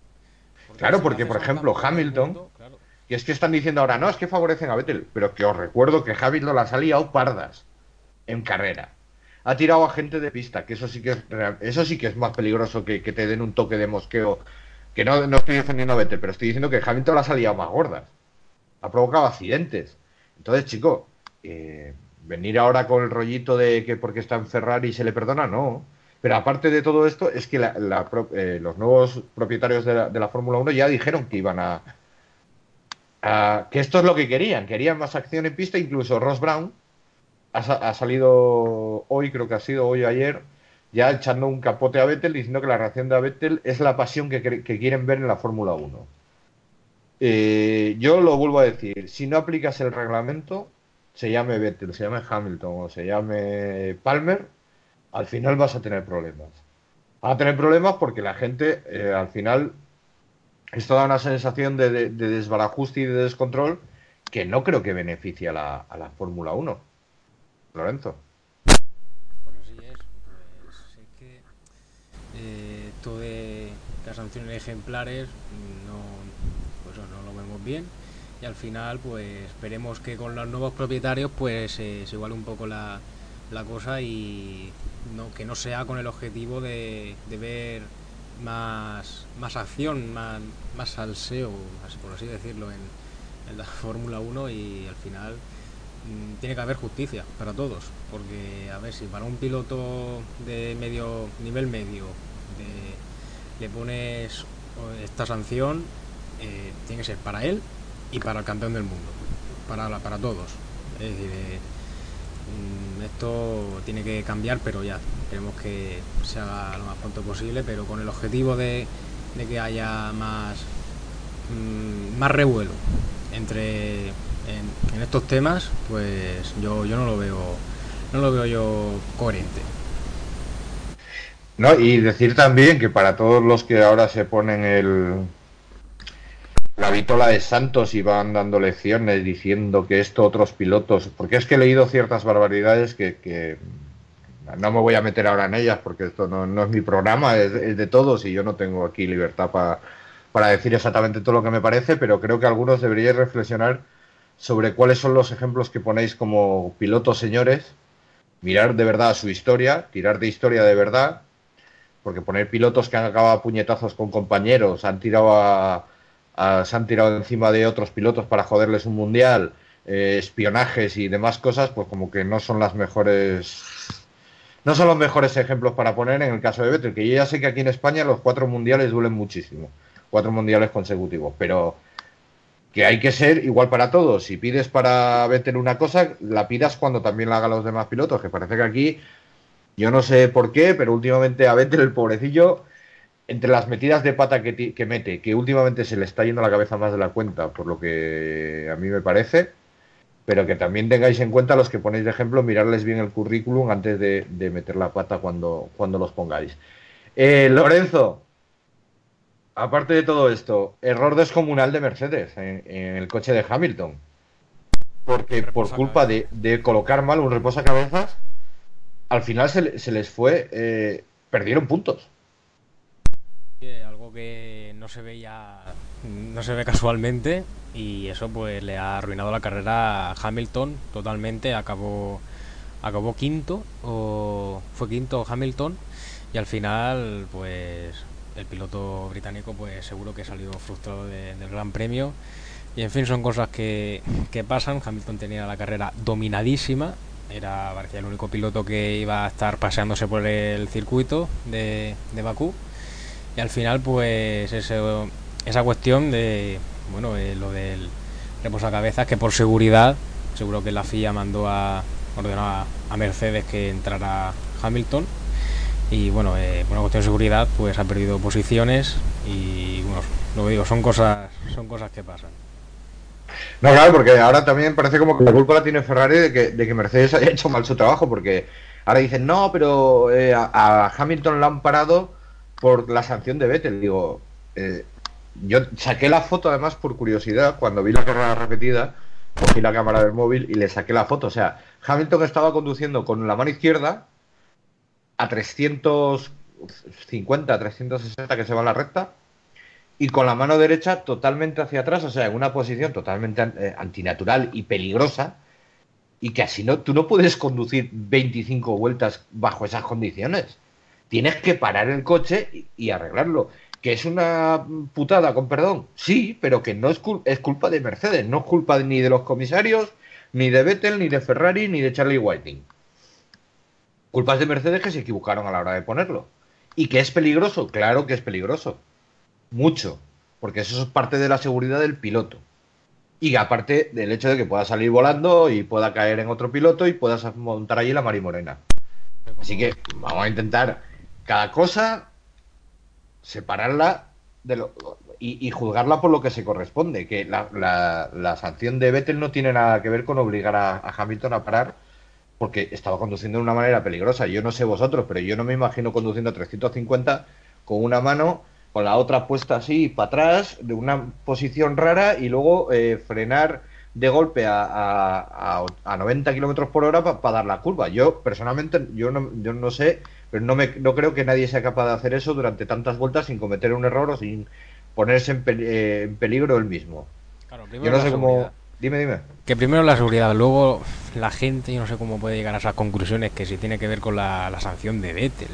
Speaker 2: Porque claro, porque por ejemplo Hamilton, mundo, claro. y es que están diciendo ahora, no, es que favorecen a Vettel, pero que os recuerdo que Hamilton las ha liado pardas en carrera ha tirado a gente de pista, que eso sí que es, eso sí que es más peligroso que, que te den un toque de mosqueo. Que no, no estoy defendiendo a Vettel, pero estoy diciendo que Hamilton las ha liado más gordas. Ha provocado accidentes. Entonces, chico, eh, venir ahora con el rollito de que porque está en Ferrari se le perdona, no. Pero aparte de todo esto, es que eh, los nuevos propietarios de la, de la Fórmula 1 ya dijeron que iban a, a, que esto es lo que querían. Querían más acción en pista, incluso Ross Brown ha, ha, salido hoy, creo que ha sido hoy o ayer, ya echando un capote a Vettel diciendo que la reacción de Vettel es la pasión que, quieren ver en la Fórmula 1. Eh, yo lo vuelvo a decir, si no aplicas el reglamento, se llame Vettel, se llame Hamilton o se llame Palmer, al final vas a tener problemas. A tener problemas porque la gente, eh, al final, esto da una sensación de, desbarajuste y de descontrol que no creo que beneficie a la, a la Fórmula 1. Lorenzo.
Speaker 3: Bueno, sí es. Pues es que eh, esto de las sanciones ejemplares no, pues no lo vemos bien y al final pues esperemos que con los nuevos propietarios pues eh, se iguale un poco la, la cosa y no, que no sea con el objetivo de, de ver más, más acción, más, más salseo, por así decirlo, en, en la Fórmula 1 y al final tiene que haber justicia para todos, porque a ver si para un piloto de medio nivel medio le pones esta sanción, eh, tiene que ser para él y para el campeón del mundo, para, para todos. Es decir, eh, esto tiene que cambiar, pero ya, queremos que se haga lo más pronto posible, pero con el objetivo de, de que haya más, mmm, más revuelo entre en, estos temas, pues yo, yo no lo veo, no lo veo yo coherente.
Speaker 2: No, y decir también que para todos los que ahora se ponen el la vitola de Santos y van dando lecciones diciendo que esto otros pilotos, porque es que he leído ciertas barbaridades que, no me voy a meter ahora en ellas porque esto no, no es mi programa, es, es, de todos y yo no tengo aquí libertad para, para decir exactamente todo lo que me parece, pero creo que algunos deberíais reflexionar sobre cuáles son los ejemplos que ponéis como pilotos señores, mirar de verdad su historia, tirar de historia de verdad, porque poner pilotos que han acabado a puñetazos con compañeros, han tirado a, se han tirado encima de otros pilotos para joderles un mundial, eh, espionajes y demás cosas, pues como que no son las mejores no son los mejores ejemplos para poner en el caso de Vettel, que yo ya sé que aquí en España los cuatro mundiales duelen muchísimo, cuatro mundiales consecutivos, pero que hay que ser igual para todos. Si pides para Vettel una cosa, la pidas cuando también la hagan los demás pilotos, que parece que aquí, yo no sé por qué, pero últimamente a Vettel, el pobrecillo, entre las metidas de pata que, que mete, que últimamente se le está yendo la cabeza más de la cuenta, por lo que a mí me parece, pero que también tengáis en cuenta los que ponéis de ejemplo, mirarles bien el currículum antes de, de meter la pata cuando, cuando los pongáis. Eh, Lorenzo, aparte de todo esto, error descomunal de Mercedes en, en el coche de Hamilton. Porque por culpa de, de, colocar mal un reposacabezas, al final se, se les fue, eh, perdieron puntos.
Speaker 3: Algo que no se veía, no se ve casualmente y eso pues le ha arruinado la carrera a Hamilton totalmente. Acabó, acabó quinto o fue quinto Hamilton y al final pues el piloto británico pues seguro que salió frustrado de, del Gran Premio. Y en fin son cosas que, que, pasan. Hamilton tenía la carrera dominadísima. Era parecía el único piloto que iba a estar paseándose por el circuito de, de Bakú. Y al final pues esa cuestión de bueno eh, lo del reposacabezas que por seguridad seguro que la FIA mandó a ordenó a Mercedes que entrara Hamilton y bueno, eh, por una cuestión de seguridad pues ha perdido posiciones y bueno, lo digo, son cosas, son cosas que pasan.
Speaker 2: No, claro, porque ahora también parece como que la culpa la tiene Ferrari de que, de que Mercedes haya hecho mal su trabajo, porque ahora dicen, no, pero eh, a, Hamilton lo han parado por la sanción de Vettel. Digo, eh, yo saqué la foto además por curiosidad cuando vi la carrera repetida, cogí la cámara del móvil y le saqué la foto. O sea, Hamilton estaba conduciendo con la mano izquierda a 350, 360 que se va a la recta y con la mano derecha totalmente hacia atrás, o sea, en una posición totalmente eh, antinatural y peligrosa y que así no, tú no puedes conducir 25 vueltas bajo esas condiciones. Tienes que parar el coche y, y arreglarlo que es una putada, con perdón, sí, pero que no es, cul es, culpa de Mercedes, no es culpa ni de los comisarios, ni de Vettel, ni de Ferrari, ni de Charlie Whiting. Culpas de Mercedes que se equivocaron a la hora de ponerlo. Y que es peligroso, claro que es peligroso. Mucho. Porque eso es parte de la seguridad del piloto. Y aparte del hecho de que pueda salir volando y pueda caer en otro piloto y puedas montar allí la marimorena. Así que vamos a intentar cada cosa separarla y, juzgarla por lo que se corresponde, que la, la, la, sanción de Vettel no tiene nada que ver con obligar a, Hamilton a parar porque estaba conduciendo de una manera peligrosa. Yo no sé vosotros, pero yo no me imagino conduciendo a 350 con una mano, con la otra puesta así para atrás, de una posición rara y luego eh, frenar de golpe a, a, a 90 kilómetros por hora para pa dar la curva. Yo personalmente, yo no, yo no sé pero no, me, no creo que nadie sea capaz de hacer eso durante tantas vueltas sin cometer un error o sin ponerse en, pe eh, en peligro él mismo.
Speaker 3: Claro,
Speaker 2: yo no sé cómo... Dime, dime.
Speaker 3: Que primero la seguridad, luego la gente, yo no sé cómo puede llegar a esas conclusiones que si tiene que ver con la, sanción de Vettel.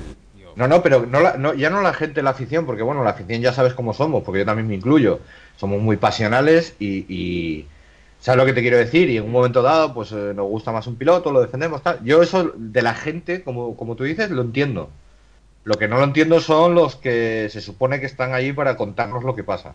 Speaker 2: No, no, pero no, la, no, ya no la gente, la afición, porque bueno, la afición ya sabes cómo somos, porque yo también me incluyo. Somos muy pasionales y, y ¿Sabes lo que te quiero decir? Y en un momento dado, pues eh, nos gusta más un piloto, lo defendemos, tal. Yo eso de la gente, como, como tú dices, lo entiendo. Lo que no lo entiendo son los que se supone que están ahí para contarnos lo que pasa.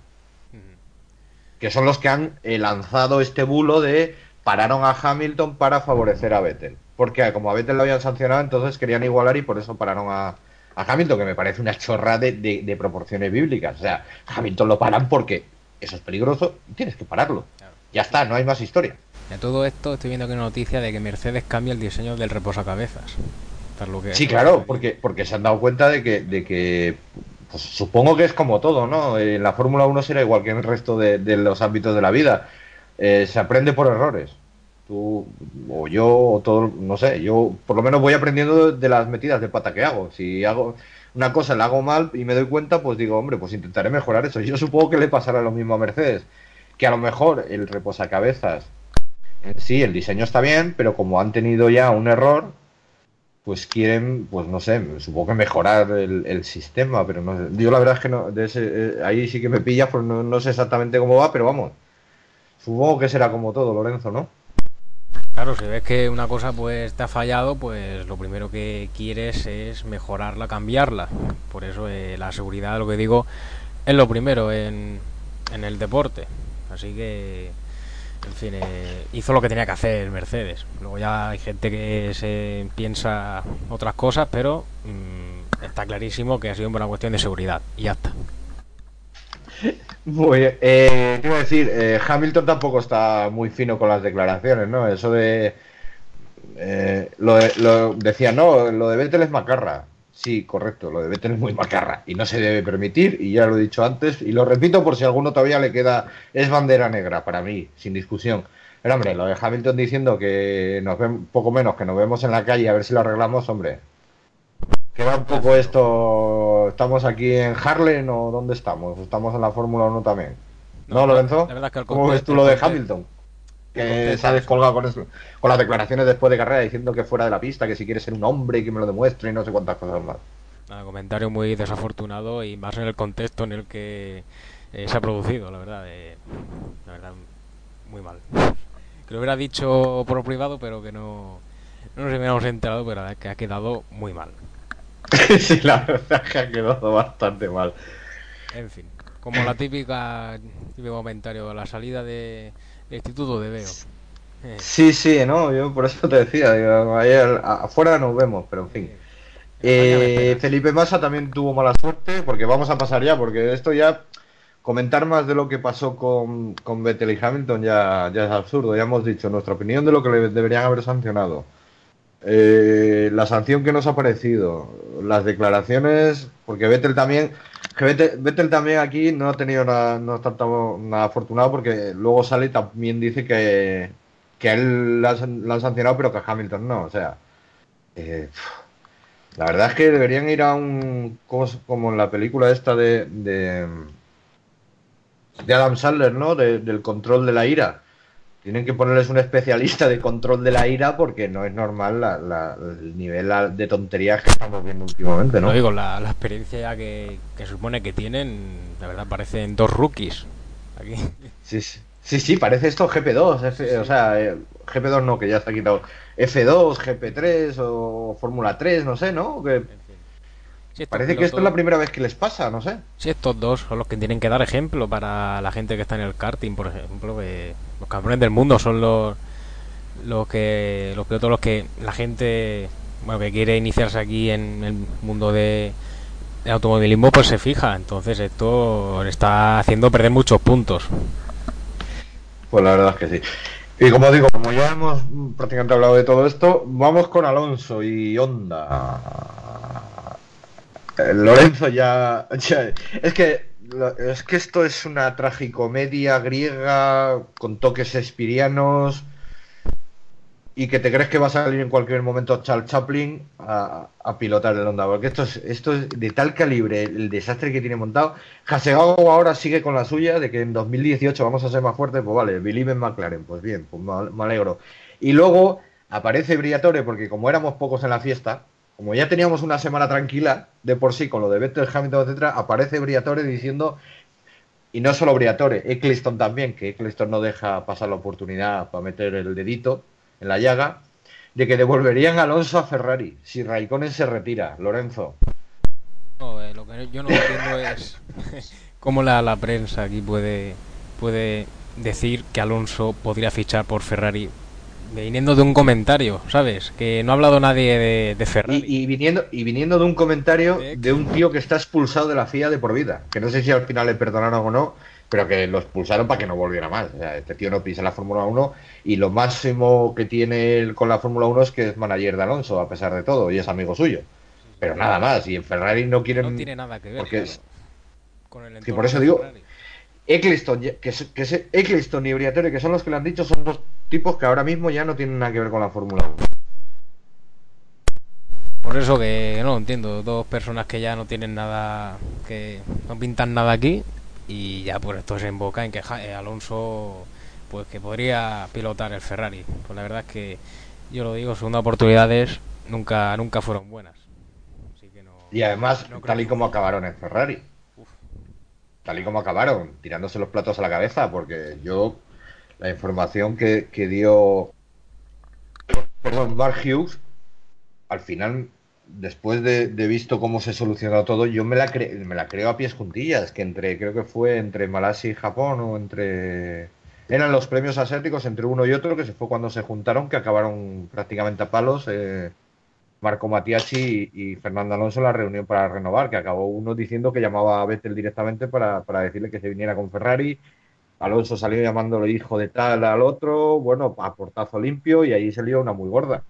Speaker 2: Que son los que han eh, lanzado este bulo de pararon a Hamilton para favorecer a Vettel. Porque como a Vettel lo habían sancionado, entonces querían igualar y por eso pararon a, a Hamilton, que me parece una chorra de, de, de, proporciones bíblicas. O sea, Hamilton lo paran porque eso es peligroso y tienes que pararlo. Claro. Ya está, no hay más historia.
Speaker 3: De todo esto estoy viendo que una noticia de que Mercedes cambia el diseño del reposacabezas.
Speaker 2: Lo que sí, claro, porque, porque se han dado cuenta de que, de que pues, supongo que es como todo, ¿no? En la Fórmula 1 será igual que en el resto de, de los ámbitos de la vida. Eh, se aprende por errores. Tú, o yo, o todo, no sé, yo por lo menos voy aprendiendo de las metidas de pata que hago. Si hago una cosa, la hago mal y me doy cuenta, pues digo, hombre, pues intentaré mejorar eso. Yo supongo que le pasará lo mismo a Mercedes que a lo mejor el reposacabezas en sí, el diseño está bien, pero como han tenido ya un error, pues quieren, pues no sé, supongo que mejorar el, sistema, pero no sé. Yo la verdad es que no, de ese, eh, ahí sí que me pillas, pues no, no, sé exactamente cómo va, pero vamos, supongo que será como todo, Lorenzo, ¿no?
Speaker 3: Claro, si ves que una cosa pues te ha fallado, pues lo primero que quieres es mejorarla, cambiarla. Por eso eh, la seguridad, lo que digo, es lo primero en, en el deporte. Así que, en fin, eh, hizo lo que tenía que hacer Mercedes. Luego ya hay gente que se piensa otras cosas, pero mmm, está clarísimo que ha sido una cuestión de seguridad. Y ya está.
Speaker 2: Muy bien. Eh, quiero decir, eh, Hamilton tampoco está muy fino con las declaraciones, ¿no? Eso de... Eh, lo decía, no, lo de Vettel es macarra. Sí, correcto, lo de Vettel es muy macarra y no se debe permitir, y ya lo he dicho antes, y lo repito por si a alguno todavía le queda, es bandera negra para mí, sin discusión. Pero hombre, lo de Hamilton diciendo que nos ven poco menos, que nos vemos en la calle a ver si lo arreglamos, hombre. Queda un poco esto, ¿estamos aquí en Harlem o dónde estamos? ¿Estamos en la Fórmula 1 también? ¿No, ¿No Lorenzo? ¿Cómo ves tú lo de Hamilton? Que se ha descolgado con, eso, con las declaraciones después de carrera diciendo que fuera de la pista, que si quiere ser un hombre, que me lo demuestre y no sé cuántas cosas más.
Speaker 3: Un comentario muy desafortunado y más en el contexto en el que eh, se ha producido, la verdad. Eh, la verdad, muy mal. Que lo hubiera dicho por privado, pero que no, no nos hubiéramos enterado, pero la que ha quedado muy mal.
Speaker 2: sí, la verdad que ha quedado bastante mal.
Speaker 3: En fin, como la típica típico comentario, la salida de instituto de Veo.
Speaker 2: Eh. Sí, sí, no, yo por eso te decía, digo, ayer afuera nos vemos, pero en fin. Eh, Felipe Massa también tuvo mala suerte, porque vamos a pasar ya, porque esto ya, comentar más de lo que pasó con, con Vettel y Hamilton ya, ya es absurdo. Ya hemos dicho nuestra opinión de lo que le deberían haber sancionado. Eh, la sanción que nos ha parecido, las declaraciones, porque Vettel también, que Vettel, Vettel también aquí no ha tenido nada, no está nada afortunado porque luego sale y también dice que, que a él la la han sancionado pero que Hamilton no, o sea, eh, la verdad es que deberían ir a un como en la película esta de, de, Adam Sandler, ¿no? De- del control de la ira. Tienen que ponerles un especialista de control de la ira porque no es normal la- la- el nivel de tonterías que estamos viendo últimamente, ¿no?
Speaker 3: Lo digo, la, la experiencia ya que, que supone que tienen, la verdad parecen dos rookies. Aquí.
Speaker 2: Sí, sí, sí, sí, parece esto GP2, F- o sea, eh, GP2 no, que ya está quitado. F2, GP3 o Fórmula 3, no sé, ¿no? Que Parece que esto es la primera vez que les pasa, no sé.
Speaker 3: Sí, estos dos son los que tienen que dar ejemplo para la gente que está en el karting, por ejemplo, que los campeones del mundo son los los que los pilotos los que la gente bueno que quiere iniciarse aquí en el mundo de el automovilismo pues se fija, entonces esto le está haciendo perder muchos puntos.
Speaker 2: Pues la verdad es que sí. Y como digo, como ya hemos prácticamente hablado de todo esto, vamos con Alonso y Honda. Eh, Lorenzo ya, es que es que esto es una tragicomedia griega con toques espirianos y que te crees que va a salir en cualquier momento Charles Chaplin a, pilotar el Honda, porque esto es, esto es de tal calibre el desastre que tiene montado. Hasegawa ahora sigue con la suya de que en 2018 vamos a ser más fuertes, pues vale, believe en McLaren, pues bien, pues me alegro. Y luego aparece Briatore, porque como éramos pocos en la fiesta, como ya teníamos una semana tranquila de por sí con lo de Vettel, Hamilton, etcétera, aparece Briatore diciendo y no solo Briatore, Eccleston también, que Eccleston no deja pasar la oportunidad para meter el dedito en la llaga, de que devolverían Alonso a Ferrari si Raikkonen se retira, Lorenzo.
Speaker 3: No, eh, lo que yo no entiendo es cómo la, la prensa aquí puede puede decir que Alonso podría fichar por Ferrari viniendo de un comentario, ¿sabes? Que no ha hablado nadie de, de Ferrari.
Speaker 2: Y, y viniendo, y viniendo de un comentario
Speaker 3: De-
Speaker 2: de un tío que está expulsado de la FIA de por vida, que no sé si al final le perdonaron o no, pero que lo expulsaron para que no volviera más. O sea, este tío no pisa la Fórmula 1 y lo máximo que tiene él con la Fórmula 1 es que es manager de Alonso, a pesar de todo, y es amigo suyo. Pero nada más, y en Ferrari no quieren...
Speaker 3: no tiene nada que ver
Speaker 2: porque
Speaker 3: claro,
Speaker 2: es-
Speaker 3: con el
Speaker 2: Sí,
Speaker 3: entorno
Speaker 2: por eso
Speaker 3: de
Speaker 2: digo-
Speaker 3: Ferrari.
Speaker 2: Eccleston, que, es- que es Eccleston y Briatore, que son los que le han dicho, son dos tipos que ahora mismo ya no tienen nada que ver con la Fórmula 1.
Speaker 3: Por eso que no entiendo, dos personas que ya no tienen nada, que no pintan nada aquí y ya por esto se emboca en que eh, Alonso pues que podría pilotar el Ferrari. Pues la verdad es que yo lo digo, segunda oportunidades nunca nunca fueron buenas. Así que no
Speaker 2: Y además,
Speaker 3: no
Speaker 2: tal y como acabaron en Ferrari. Tal y como acabaron, tirándose los platos a la cabeza, porque yo, la información que, que dio perdón, Mark Hughes, al final, después de, de visto cómo se solucionó todo, yo me la, cre- me la creo a pies juntillas, que entre, creo que fue entre Malasia y Japón, o entre... Eran los premios asiáticos entre uno y otro, que se fue cuando se juntaron, que acabaron prácticamente a palos. eh, Marco Matiachi y, Fernando Alonso la reunión para renovar, que acabó uno diciendo que llamaba a Vettel directamente para, para decirle que se viniera con Ferrari. Alonso salió llamándole hijo de tal al otro, bueno, a portazo limpio y ahí salió una muy gorda.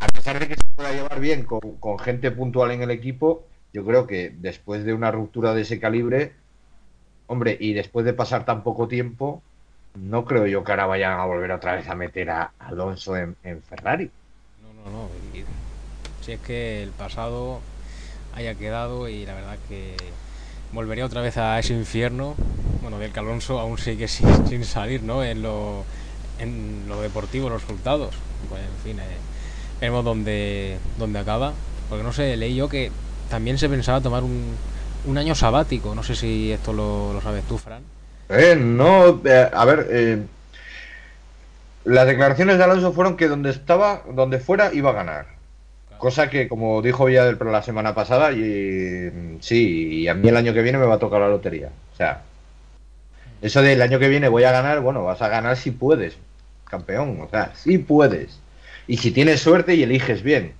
Speaker 2: A pesar de que se pueda llevar bien con, gente puntual en el equipo, yo creo que después de una ruptura de ese calibre, hombre, y después de pasar tan poco tiempo, no creo yo que ahora vayan a volver otra vez a meter a Alonso en Ferrari.
Speaker 3: No, no, si es que el pasado haya quedado y la verdad que volvería otra vez a ese infierno, bueno, del que Alonso aún sigue sin, sin salir, ¿no? En lo, en lo deportivo, los resultados. Pues en fin, eh, veremos dónde acaba. Porque no sé, leí yo que también se pensaba tomar un, un año sabático. No sé si esto lo, lo sabes tú, Fran.
Speaker 2: Eh, no, eh, a ver, eh, las declaraciones de Alonso fueron que donde estaba, donde fuera, iba a ganar. Cosa que, como dijo Villadel la semana pasada, y sí, y a mí el año que viene me va a tocar la lotería. O sea, eso del año que viene voy a ganar, bueno, vas a ganar si puedes, campeón. O sea, si puedes. Y si tienes suerte y eliges bien.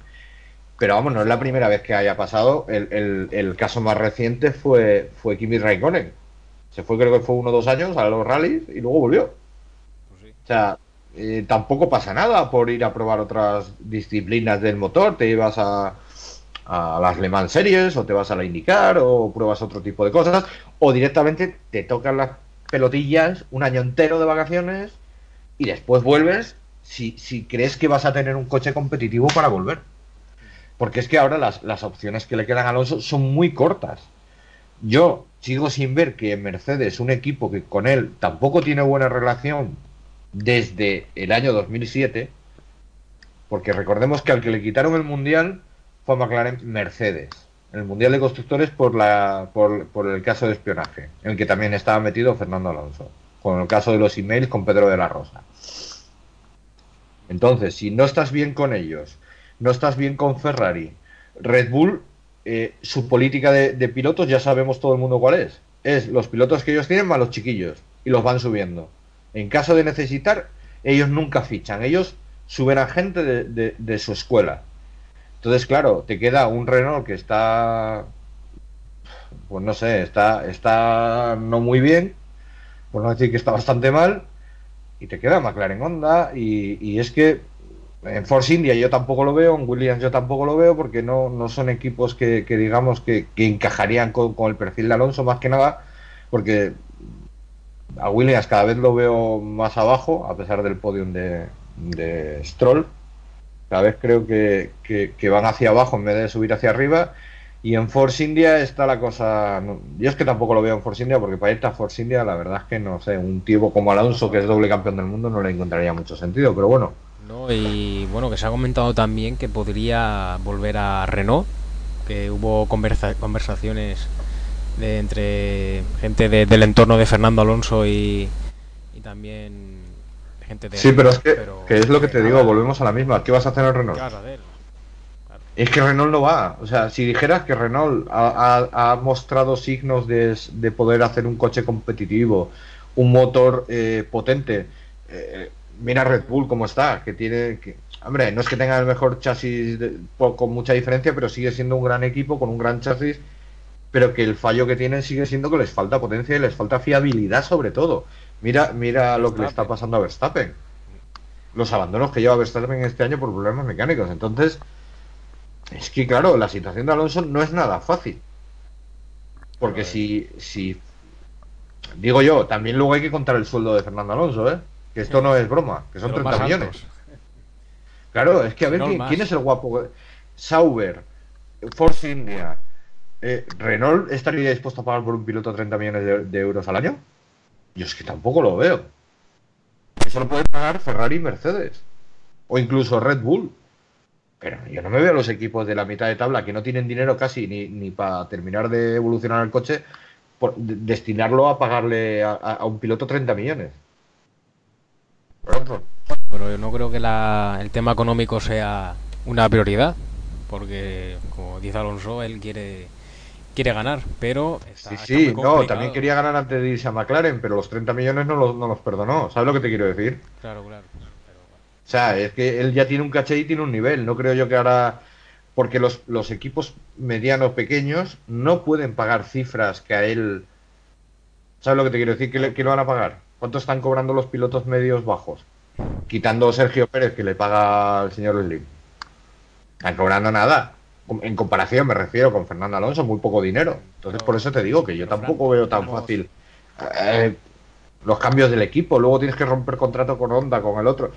Speaker 2: Pero vamos, no es la primera vez que haya pasado. El, el- el caso más reciente fue, fue Kimi Raikkonen Se fue, creo que fue uno o dos años a los rallies y luego volvió.
Speaker 3: Pues
Speaker 2: O sea, eh, tampoco pasa nada por ir a probar otras disciplinas del motor. Te ibas a, a las Le Mans Series o te vas a la IndyCar o pruebas otro tipo de cosas. O directamente te tocan las pelotillas un año entero de vacaciones y después vuelves si, si crees que vas a tener un coche competitivo para volver. Porque es que ahora las, las opciones que le quedan a Alonso son muy cortas. Yo sigo sin ver que Mercedes, un equipo que con él tampoco tiene buena relación desde el año 2007, porque recordemos que al que le quitaron el Mundial fue a McLaren Mercedes, el Mundial de Constructores por, la, por, el caso de espionaje, en el que también estaba metido Fernando Alonso, con el caso de los emails con Pedro de la Rosa. Entonces, si no estás bien con ellos, no estás bien con Ferrari, Red Bull, eh, su política de, de pilotos ya sabemos todo el mundo cuál es. Es los pilotos que ellos tienen más los chiquillos y los van subiendo. En caso de necesitar, ellos nunca fichan, ellos suben a gente de, de- su escuela. Entonces, claro, te queda un Renault que está, pues no sé, está, está no muy bien, por no decir que está bastante mal, y te queda McLaren Honda, y, y es que en Force India yo tampoco lo veo, en Williams yo tampoco lo veo, porque no, no son equipos que, que digamos que, que encajarían con, con el perfil de Alonso, más que nada, porque a Williams cada vez lo veo más abajo, a pesar del podium de, de Stroll. Cada vez creo que, que- van hacia abajo en vez de subir hacia arriba. Y en Force India está la cosa. yo es que tampoco lo veo en Force India, porque para irte a Force India, la verdad es que no sé, un tipo como Alonso, que es doble campeón del mundo, no le encontraría mucho sentido. Pero bueno,
Speaker 3: No, y bueno, que se ha comentado también que podría volver a Renault, que hubo conversa- conversaciones de, entre gente de- del entorno de Fernando Alonso y, y también gente de...
Speaker 2: sí, pero es que,
Speaker 3: pero-
Speaker 2: que es lo que te digo, volvemos a la misma. ¿Qué vas a hacer en Renault? Es que Renault no va. O sea, si dijeras que Renault ha, ha- ha mostrado signos de, de poder hacer un coche competitivo, un motor eh, potente, eh, mira Red Bull cómo está, que tiene... Que, hombre, no es que tenga el mejor chasis de- con mucha diferencia, pero sigue siendo un gran equipo con un gran chasis, pero que el fallo que tienen sigue siendo que les falta potencia y les falta fiabilidad sobre todo. Mira, mira lo que le está pasando a Verstappen. Los abandonos que lleva Verstappen este año por problemas mecánicos. Entonces, es que claro, la situación de Alonso no es nada fácil. Porque si, si digo yo, también luego hay que contar el sueldo de Fernando Alonso, ¿eh? Que esto no es broma, que son
Speaker 3: De los
Speaker 2: 30
Speaker 3: más
Speaker 2: millones.
Speaker 3: altos.
Speaker 2: Claro, es que a ver
Speaker 3: No
Speaker 2: quién,
Speaker 3: más.
Speaker 2: quién es el guapo. Sauber, Force India, eh, Renault estaría dispuesto a pagar por un piloto 30 millones de, euros al año. Yo es que tampoco lo veo. Eso lo puede pagar Ferrari y Mercedes. O incluso Red Bull. Pero yo no me veo los equipos de la mitad de tabla que no tienen dinero casi ni, ni para terminar de evolucionar el coche, por, de- destinarlo a pagarle a, a- a un piloto 30 millones.
Speaker 3: Pero yo no creo que el tema económico sea una prioridad, porque como dice Alonso, él quiere quiere ganar, pero está,
Speaker 2: Sí,
Speaker 3: está
Speaker 2: sí,
Speaker 3: muy
Speaker 2: no, también quería ganar antes de irse a McLaren, pero los 30 millones no los, no los perdonó. ¿Sabes lo que te quiero decir?
Speaker 3: Claro, claro.
Speaker 2: O sea, es que él ya tiene un caché y tiene un nivel. No creo yo que ahora. Porque los, los equipos medianos pequeños no pueden pagar cifras que a él. ¿Sabes lo que te quiero decir? ¿Qué le, qué le van a pagar? ¿Cuánto están cobrando los pilotos medios bajos? Quitando Sergio Pérez, que le paga al señor Slim. Están cobrando nada. En comparación, me refiero con Fernando Alonso, muy poco dinero. Entonces, por eso te digo que yo tampoco veo tan fácil eh, los cambios del equipo. Luego tienes que romper contrato con Honda, con el otro.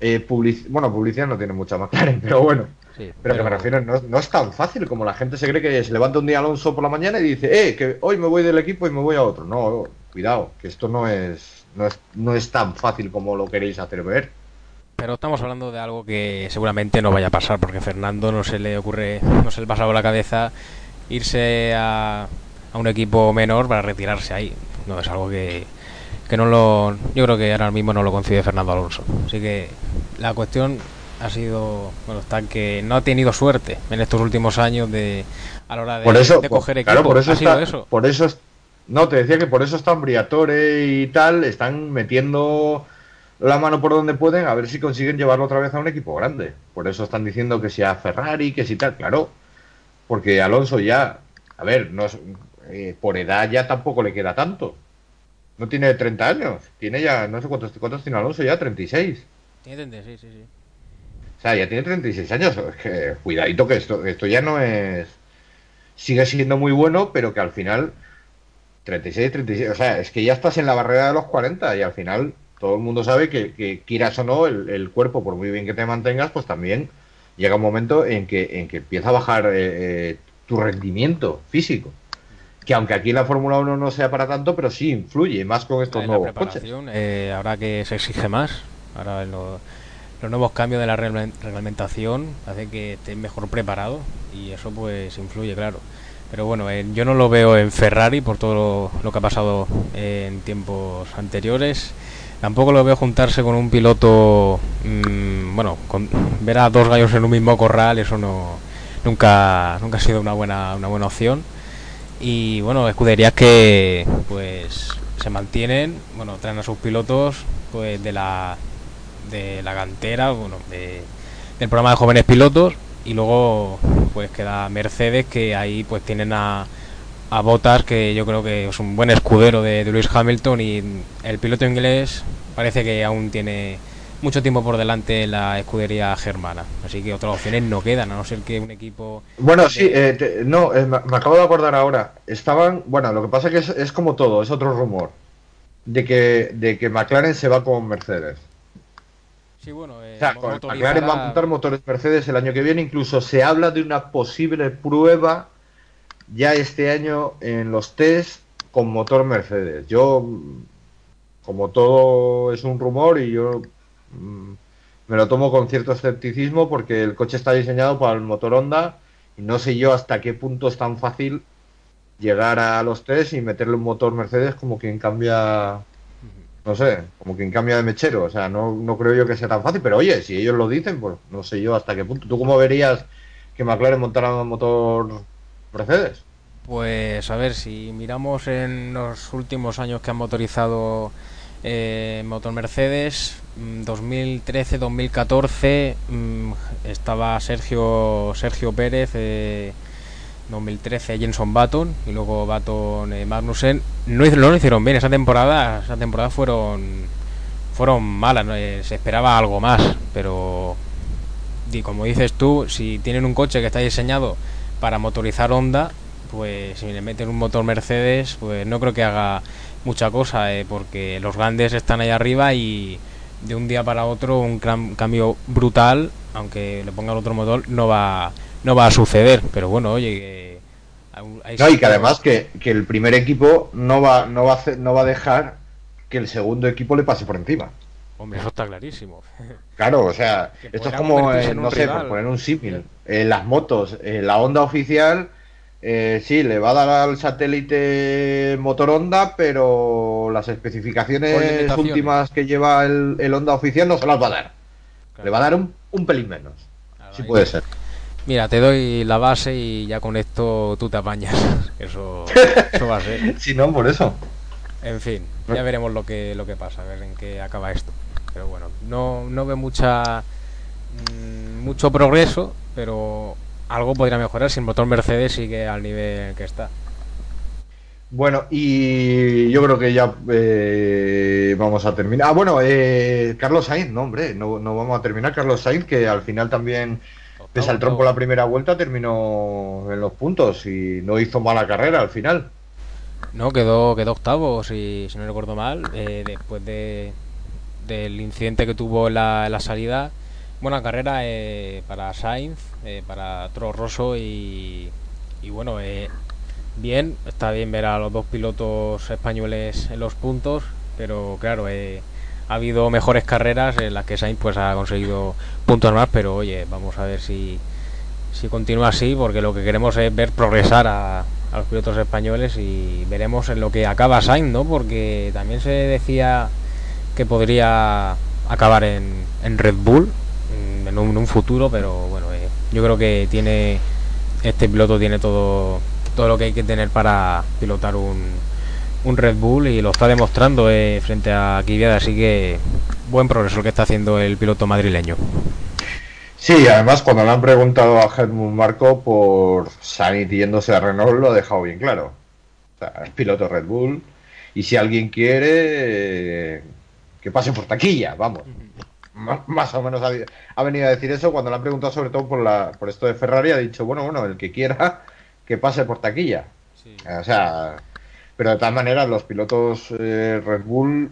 Speaker 2: Eh, publici- bueno, publicidad no tiene mucha más claro, pero bueno.
Speaker 3: Sí,
Speaker 2: Pero, que me refiero, no, no es tan fácil como la gente se cree que se levanta un día Alonso por la mañana y dice, eh, que hoy me voy del equipo y me voy a otro. No, cuidado, que esto no es, no es, no es tan fácil como lo queréis hacer ver.
Speaker 3: Pero estamos hablando de algo que seguramente no vaya a pasar, porque a Fernando no se le ocurre, no se le pasa por la cabeza irse a, a un equipo menor para retirarse ahí. No es algo que, que no lo. Yo creo que ahora mismo no lo concibe Fernando Alonso. Así que la cuestión ha sido, bueno, está que no ha tenido suerte en estos últimos años de a la hora de,
Speaker 2: por eso,
Speaker 3: de coger equipo.
Speaker 2: claro, por eso
Speaker 3: ha sido
Speaker 2: está,
Speaker 3: eso.
Speaker 2: por eso es- no, te decía que por eso están Briatore y tal, están metiendo la mano por donde pueden a ver si consiguen llevarlo otra vez a un equipo grande. Por eso están diciendo que sea Ferrari, que si tal, claro. Porque Alonso ya, a ver, no es- eh, por edad ya tampoco le queda tanto. no tiene 30 años, tiene ya, no sé cuántos, cuántos tiene Alonso ya, 36.
Speaker 3: Tiene 36, sí, sí.
Speaker 2: O sea, ya tiene 36 años, es que cuidadito que esto, esto ya no es... Sigue siendo muy bueno, pero que al final 36, 36, o sea, es que ya estás en la barrera de los 40 y al final todo el mundo sabe que, que quieras o no, el, el, cuerpo, por muy bien que te mantengas, pues también llega un momento en que, en que empieza a bajar eh, eh, tu rendimiento físico. Que aunque aquí la Fórmula 1 no sea para tanto, pero sí influye más con estos
Speaker 3: En
Speaker 2: nuevos
Speaker 3: la
Speaker 2: coches.
Speaker 3: eh, ahora que se exige más, ahora lo- los nuevos cambios de la regla- reglamentación hace que estés mejor preparado y eso pues influye, claro. Pero bueno, eh, yo no lo veo en Ferrari por todo lo, lo que ha pasado en tiempos anteriores. Tampoco lo veo juntarse con un piloto, mm, bueno, con, ver a dos gallos en un mismo corral, eso no nunca nunca ha sido una buena una buena opción. Y bueno, escuderías que pues se mantienen, bueno, traen a sus pilotos pues de la de la cantera, bueno, de- del programa de jóvenes pilotos y luego pues queda Mercedes que ahí pues tienen a a Bottas que yo creo que es un buen escudero de, de Lewis Hamilton y el piloto inglés parece que aún tiene mucho tiempo por delante en la escudería germana, así que otras opciones no quedan, a no ser que un equipo
Speaker 2: Bueno, sí, eh, te- no, eh, me acabo de acordar ahora. Estaban, bueno, lo que pasa que es, es como todo, es otro rumor. De que, de que McLaren se va con Mercedes.
Speaker 3: Sí, bueno, eh,
Speaker 2: O sea, McLaren va a montar motores Mercedes el año que viene. Incluso se habla de una posible prueba ya este año en los test con motor Mercedes. Yo, como todo es un rumor y yo mm, me lo tomo con cierto escepticismo porque el coche está diseñado para el motor Honda y no sé yo hasta qué punto es tan fácil llegar a los test y meterle un motor Mercedes como quien cambia no sé, como quien cambia de mechero, o sea, no, no creo yo que sea tan fácil, pero oye, si ellos lo dicen, pues no sé yo hasta qué punto. ¿Tú cómo verías que McLaren montara un motor
Speaker 3: Pues a ver, si miramos en los últimos años que han motorizado eh, motor Mercedes, mm, 2013-2014 mm, estaba Sergio Sergio Pérez, eh, 2013 Jenson Button y luego Button eh, Magnussen. No, no lo hicieron bien esa temporada, esa temporada fueron fueron malas. Eh, se esperaba algo más, pero como dices tú, si tienen un coche que está diseñado para motorizar Honda, pues si le meten un motor Mercedes, pues no creo que haga mucha cosa, eh, porque los grandes están ahí arriba y de un día para otro un cambio brutal, aunque le pongan otro motor, no va no va a suceder. Pero bueno, oye, hay
Speaker 2: No, y que además que, que el primer equipo no va, no, va a hacer- no va a dejar que el segundo equipo le pase por encima.
Speaker 3: Hombre, eso está clarísimo.
Speaker 2: Claro, o sea, esto es como, eh, no sé,
Speaker 3: rival.
Speaker 2: por poner un símil, en las motos, eh, la Honda oficial, eh, sí, le va a dar al satélite motor Honda, pero las especificaciones últimas que lleva el, el Honda oficial no se las va a dar.
Speaker 3: Claro.
Speaker 2: Le va a dar un, un pelín menos.
Speaker 3: Claro,
Speaker 2: Sí
Speaker 3: ahí-
Speaker 2: puede ser.
Speaker 3: Mira, te doy la base y ya con esto tú te apañas. Eso, eso va a ser.
Speaker 2: Sí, no, por eso.
Speaker 3: En fin, ya veremos lo que lo que pasa, a ver en qué acaba esto. Pero bueno, no, no veo mucha mm, mucho progreso, pero algo podría mejorar si el motor Mercedes sigue al nivel que está.
Speaker 2: Bueno, y yo creo que ya eh, vamos a terminar. Ah, bueno, eh, Carlos Sainz, no, hombre, no, no vamos a terminar. Carlos Sainz, que al final también, pese al trompo la primera vuelta, terminó en los puntos y no hizo mala carrera al final.
Speaker 3: No, quedó, quedó octavo, si, si no recuerdo mal, eh, después de, del incidente que tuvo la, la salida. Buena carrera eh, para Sainz, eh, para Toro Rosso y, y bueno, eh, bien, está bien ver a los dos pilotos españoles en los puntos, pero claro, ha habido mejores carreras en las que Sainz pues ha conseguido puntos más, pero oye, vamos a ver si, si continúa así, porque lo que queremos es ver progresar a, a los pilotos españoles y veremos en lo que acaba Sainz, ¿no? Porque también se decía que podría acabar en, Red Bull mm, en un, futuro, pero bueno, eh, yo creo que tiene este piloto tiene todo todo lo que hay que tener para pilotar un, Red Bull y lo está demostrando eh, frente a Kvyat, así que buen progreso que está haciendo el piloto madrileño.
Speaker 2: Sí, además cuando le han preguntado a Helmut Marco por Sainz yéndose a Renault lo ha dejado bien claro. O sea, es piloto Red Bull Y si alguien quiere, que pase por taquilla, vamos. Más o menos ha, venido a decir eso cuando le han preguntado sobre todo por, la, por esto de Ferrari, ha dicho, bueno, bueno, el que quiera que pase por taquilla. O sea, pero de tal manera los pilotos eh, Red Bull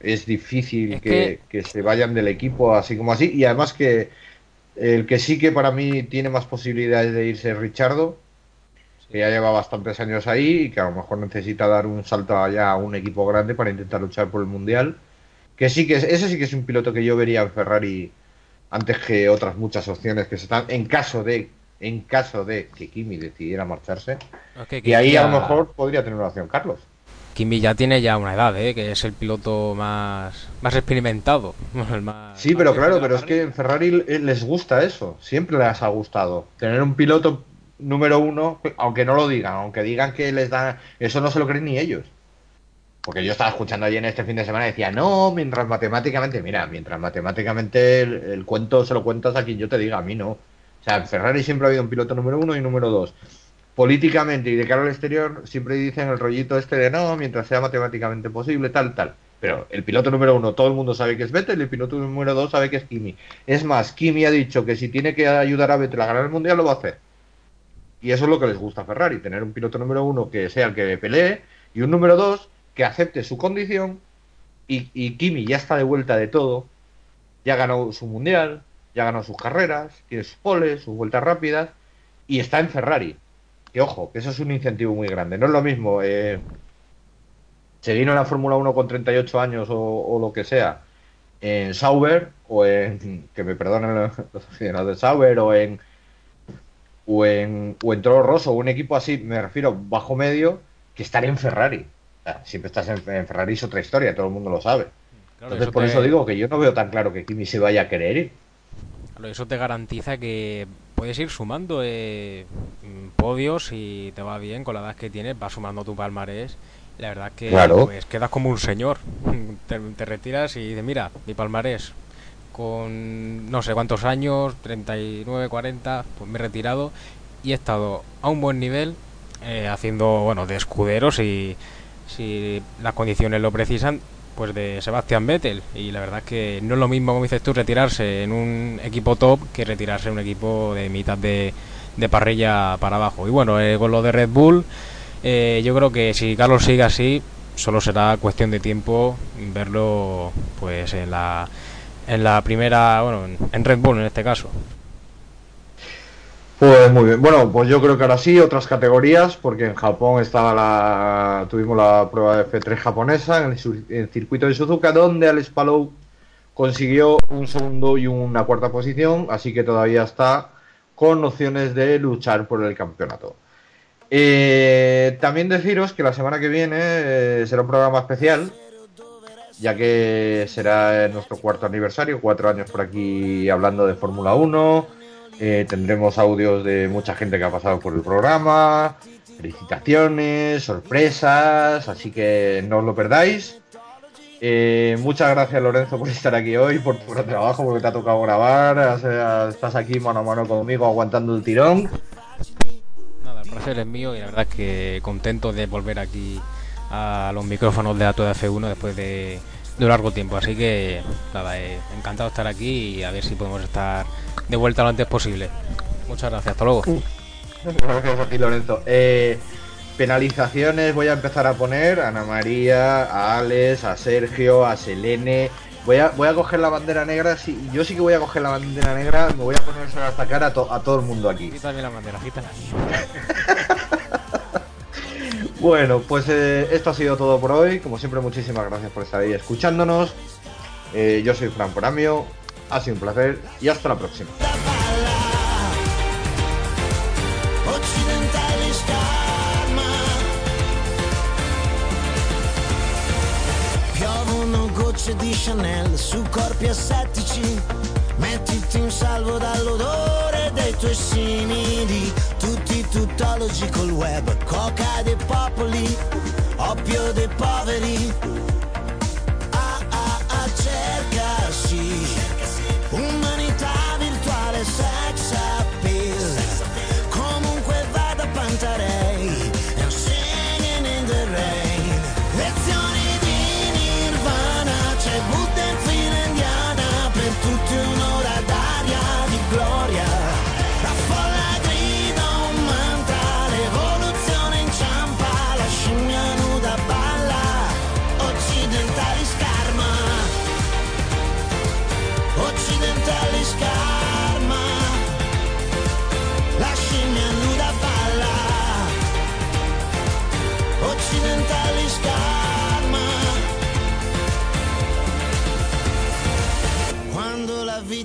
Speaker 2: es difícil que, se vayan del equipo así como así. Y además que el que sí que para mí tiene más posibilidades de irse es Richardo, que ya lleva bastantes años ahí y que a lo mejor necesita dar un salto allá a un equipo grande para intentar luchar por el Mundial. Que sí que es, ese sí que es un piloto que yo vería en Ferrari antes que otras muchas opciones que se están en caso de en caso de que Kimi decidiera marcharse. y ahí a lo mejor podría tener una opción Carlos.
Speaker 3: Kimi ya tiene ya una edad, ¿eh? que es el piloto más, más experimentado.
Speaker 2: sí, pero claro, pero es que en Ferrari les gusta eso, siempre les ha gustado. Tener un piloto número uno, aunque no lo digan, aunque digan que les dan, eso no se lo creen ni ellos. Porque yo estaba escuchando ayer en este fin de semana decía, no, mientras matemáticamente, mira, mientras matemáticamente el, cuento se lo cuentas a quien yo te diga, a mí no. O sea, en Ferrari siempre ha habido un piloto número uno y número dos políticamente y de cara al exterior siempre dicen el rollito este de no, mientras sea matemáticamente posible, tal, tal. Pero el piloto número uno, todo el mundo sabe que es Vettel, el piloto número dos sabe que es Kimi. Es más, Kimi ha dicho que si tiene que ayudar a Vettel a ganar el mundial, lo va a hacer. Y eso es lo que les gusta a Ferrari, tener un piloto número uno que sea el que pelee y un número dos que acepte su condición. Y, y Kimi ya está de vuelta de todo, ya ganó su mundial, ya ganó sus carreras, tiene sus poles, sus vueltas rápidas y está en Ferrari. Que ojo, que eso es un incentivo muy grande. No es lo mismo eh, seguir en la Fórmula 1 con 38 años o, lo que sea en Sauber o en, que me perdonen los de Sauber o en o en, o en Toro Rosso, un equipo así, me refiero, bajo medio, que estar en Ferrari. Siempre estás en, Ferrari es otra historia, todo el mundo lo sabe. Entonces, por eso digo que yo no veo tan claro que Kimi se vaya a querer ir.
Speaker 3: eso te garantiza que puedes ir sumando eh, podios y te va bien con la edad que tienes, vas sumando tu palmarés. La verdad que pues, quedas como un señor. Te, retiras y dices, mira, mi palmarés con no sé cuántos años, 39, 40, pues me he retirado y he estado a un buen nivel eh, haciendo, bueno, de escuderos y si las condiciones lo precisan, pues de Sebastián Vettel. Y la verdad que no es lo mismo como dices tú retirarse en un equipo top que retirarse en un equipo de mitad de, parrilla para abajo. Y bueno eh, con lo de Red Bull eh, yo creo que si Carlos sigue así solo será cuestión de tiempo verlo pues en la en la primera bueno en Red Bull en este caso
Speaker 2: pues muy bien. Bueno, pues yo creo que ahora sí, otras categorías, porque en Japón estaba la, tuvimos la prueba de F3 japonesa en el, circuito de Suzuka, donde Alex Palou consiguió un segundo y una cuarta posición, así que todavía está con opciones de luchar por el campeonato. Eh, también deciros que la semana que viene eh, será un programa especial, ya que será nuestro cuarto aniversario, cuatro años por aquí hablando de Fórmula 1 eh, tendremos audios de mucha gente que ha pasado por el programa, felicitaciones, sorpresas, así que no os lo perdáis. Eh, muchas gracias Lorenzo por estar aquí hoy, por tu trabajo, porque te ha tocado grabar, estás aquí mano a mano conmigo aguantando el tirón.
Speaker 3: Nada, el placer es mío y la verdad es que contento de volver aquí a los micrófonos de Ato de F1 después de, de largo tiempo. Así que nada, eh, encantado de estar aquí y a ver si podemos estar de vuelta lo antes posible. Muchas gracias, hasta luego.
Speaker 2: Gracias a ti, Lorenzo. Eh, penalizaciones voy a empezar a poner a Ana María, a Alex, a Sergio, a Selene. Voy a, voy a coger la bandera negra. Sí, yo sí que voy a coger la bandera negra. Me voy a poner hasta cara a, a todo el mundo aquí.
Speaker 3: Quítame la bandera, quítala.
Speaker 2: bueno, pues eh, esto ha sido todo por hoy. Como siempre, muchísimas gracias por estar ahí escuchándonos. Eh, yo soy Fran Poramio. Ha sido un placer y hasta la próxima. Mettiti in salvo dall'odore dei tuoi simili. Tutti tuttologi col web coca dei popoli oppio dei poveri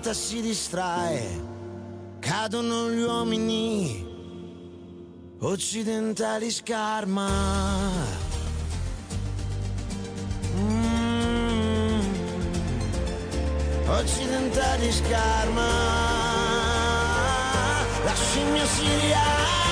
Speaker 5: volta si distrae, cadono gli uomini occidentali scarma. Mm. Occidentali scarma, la scimmia siriana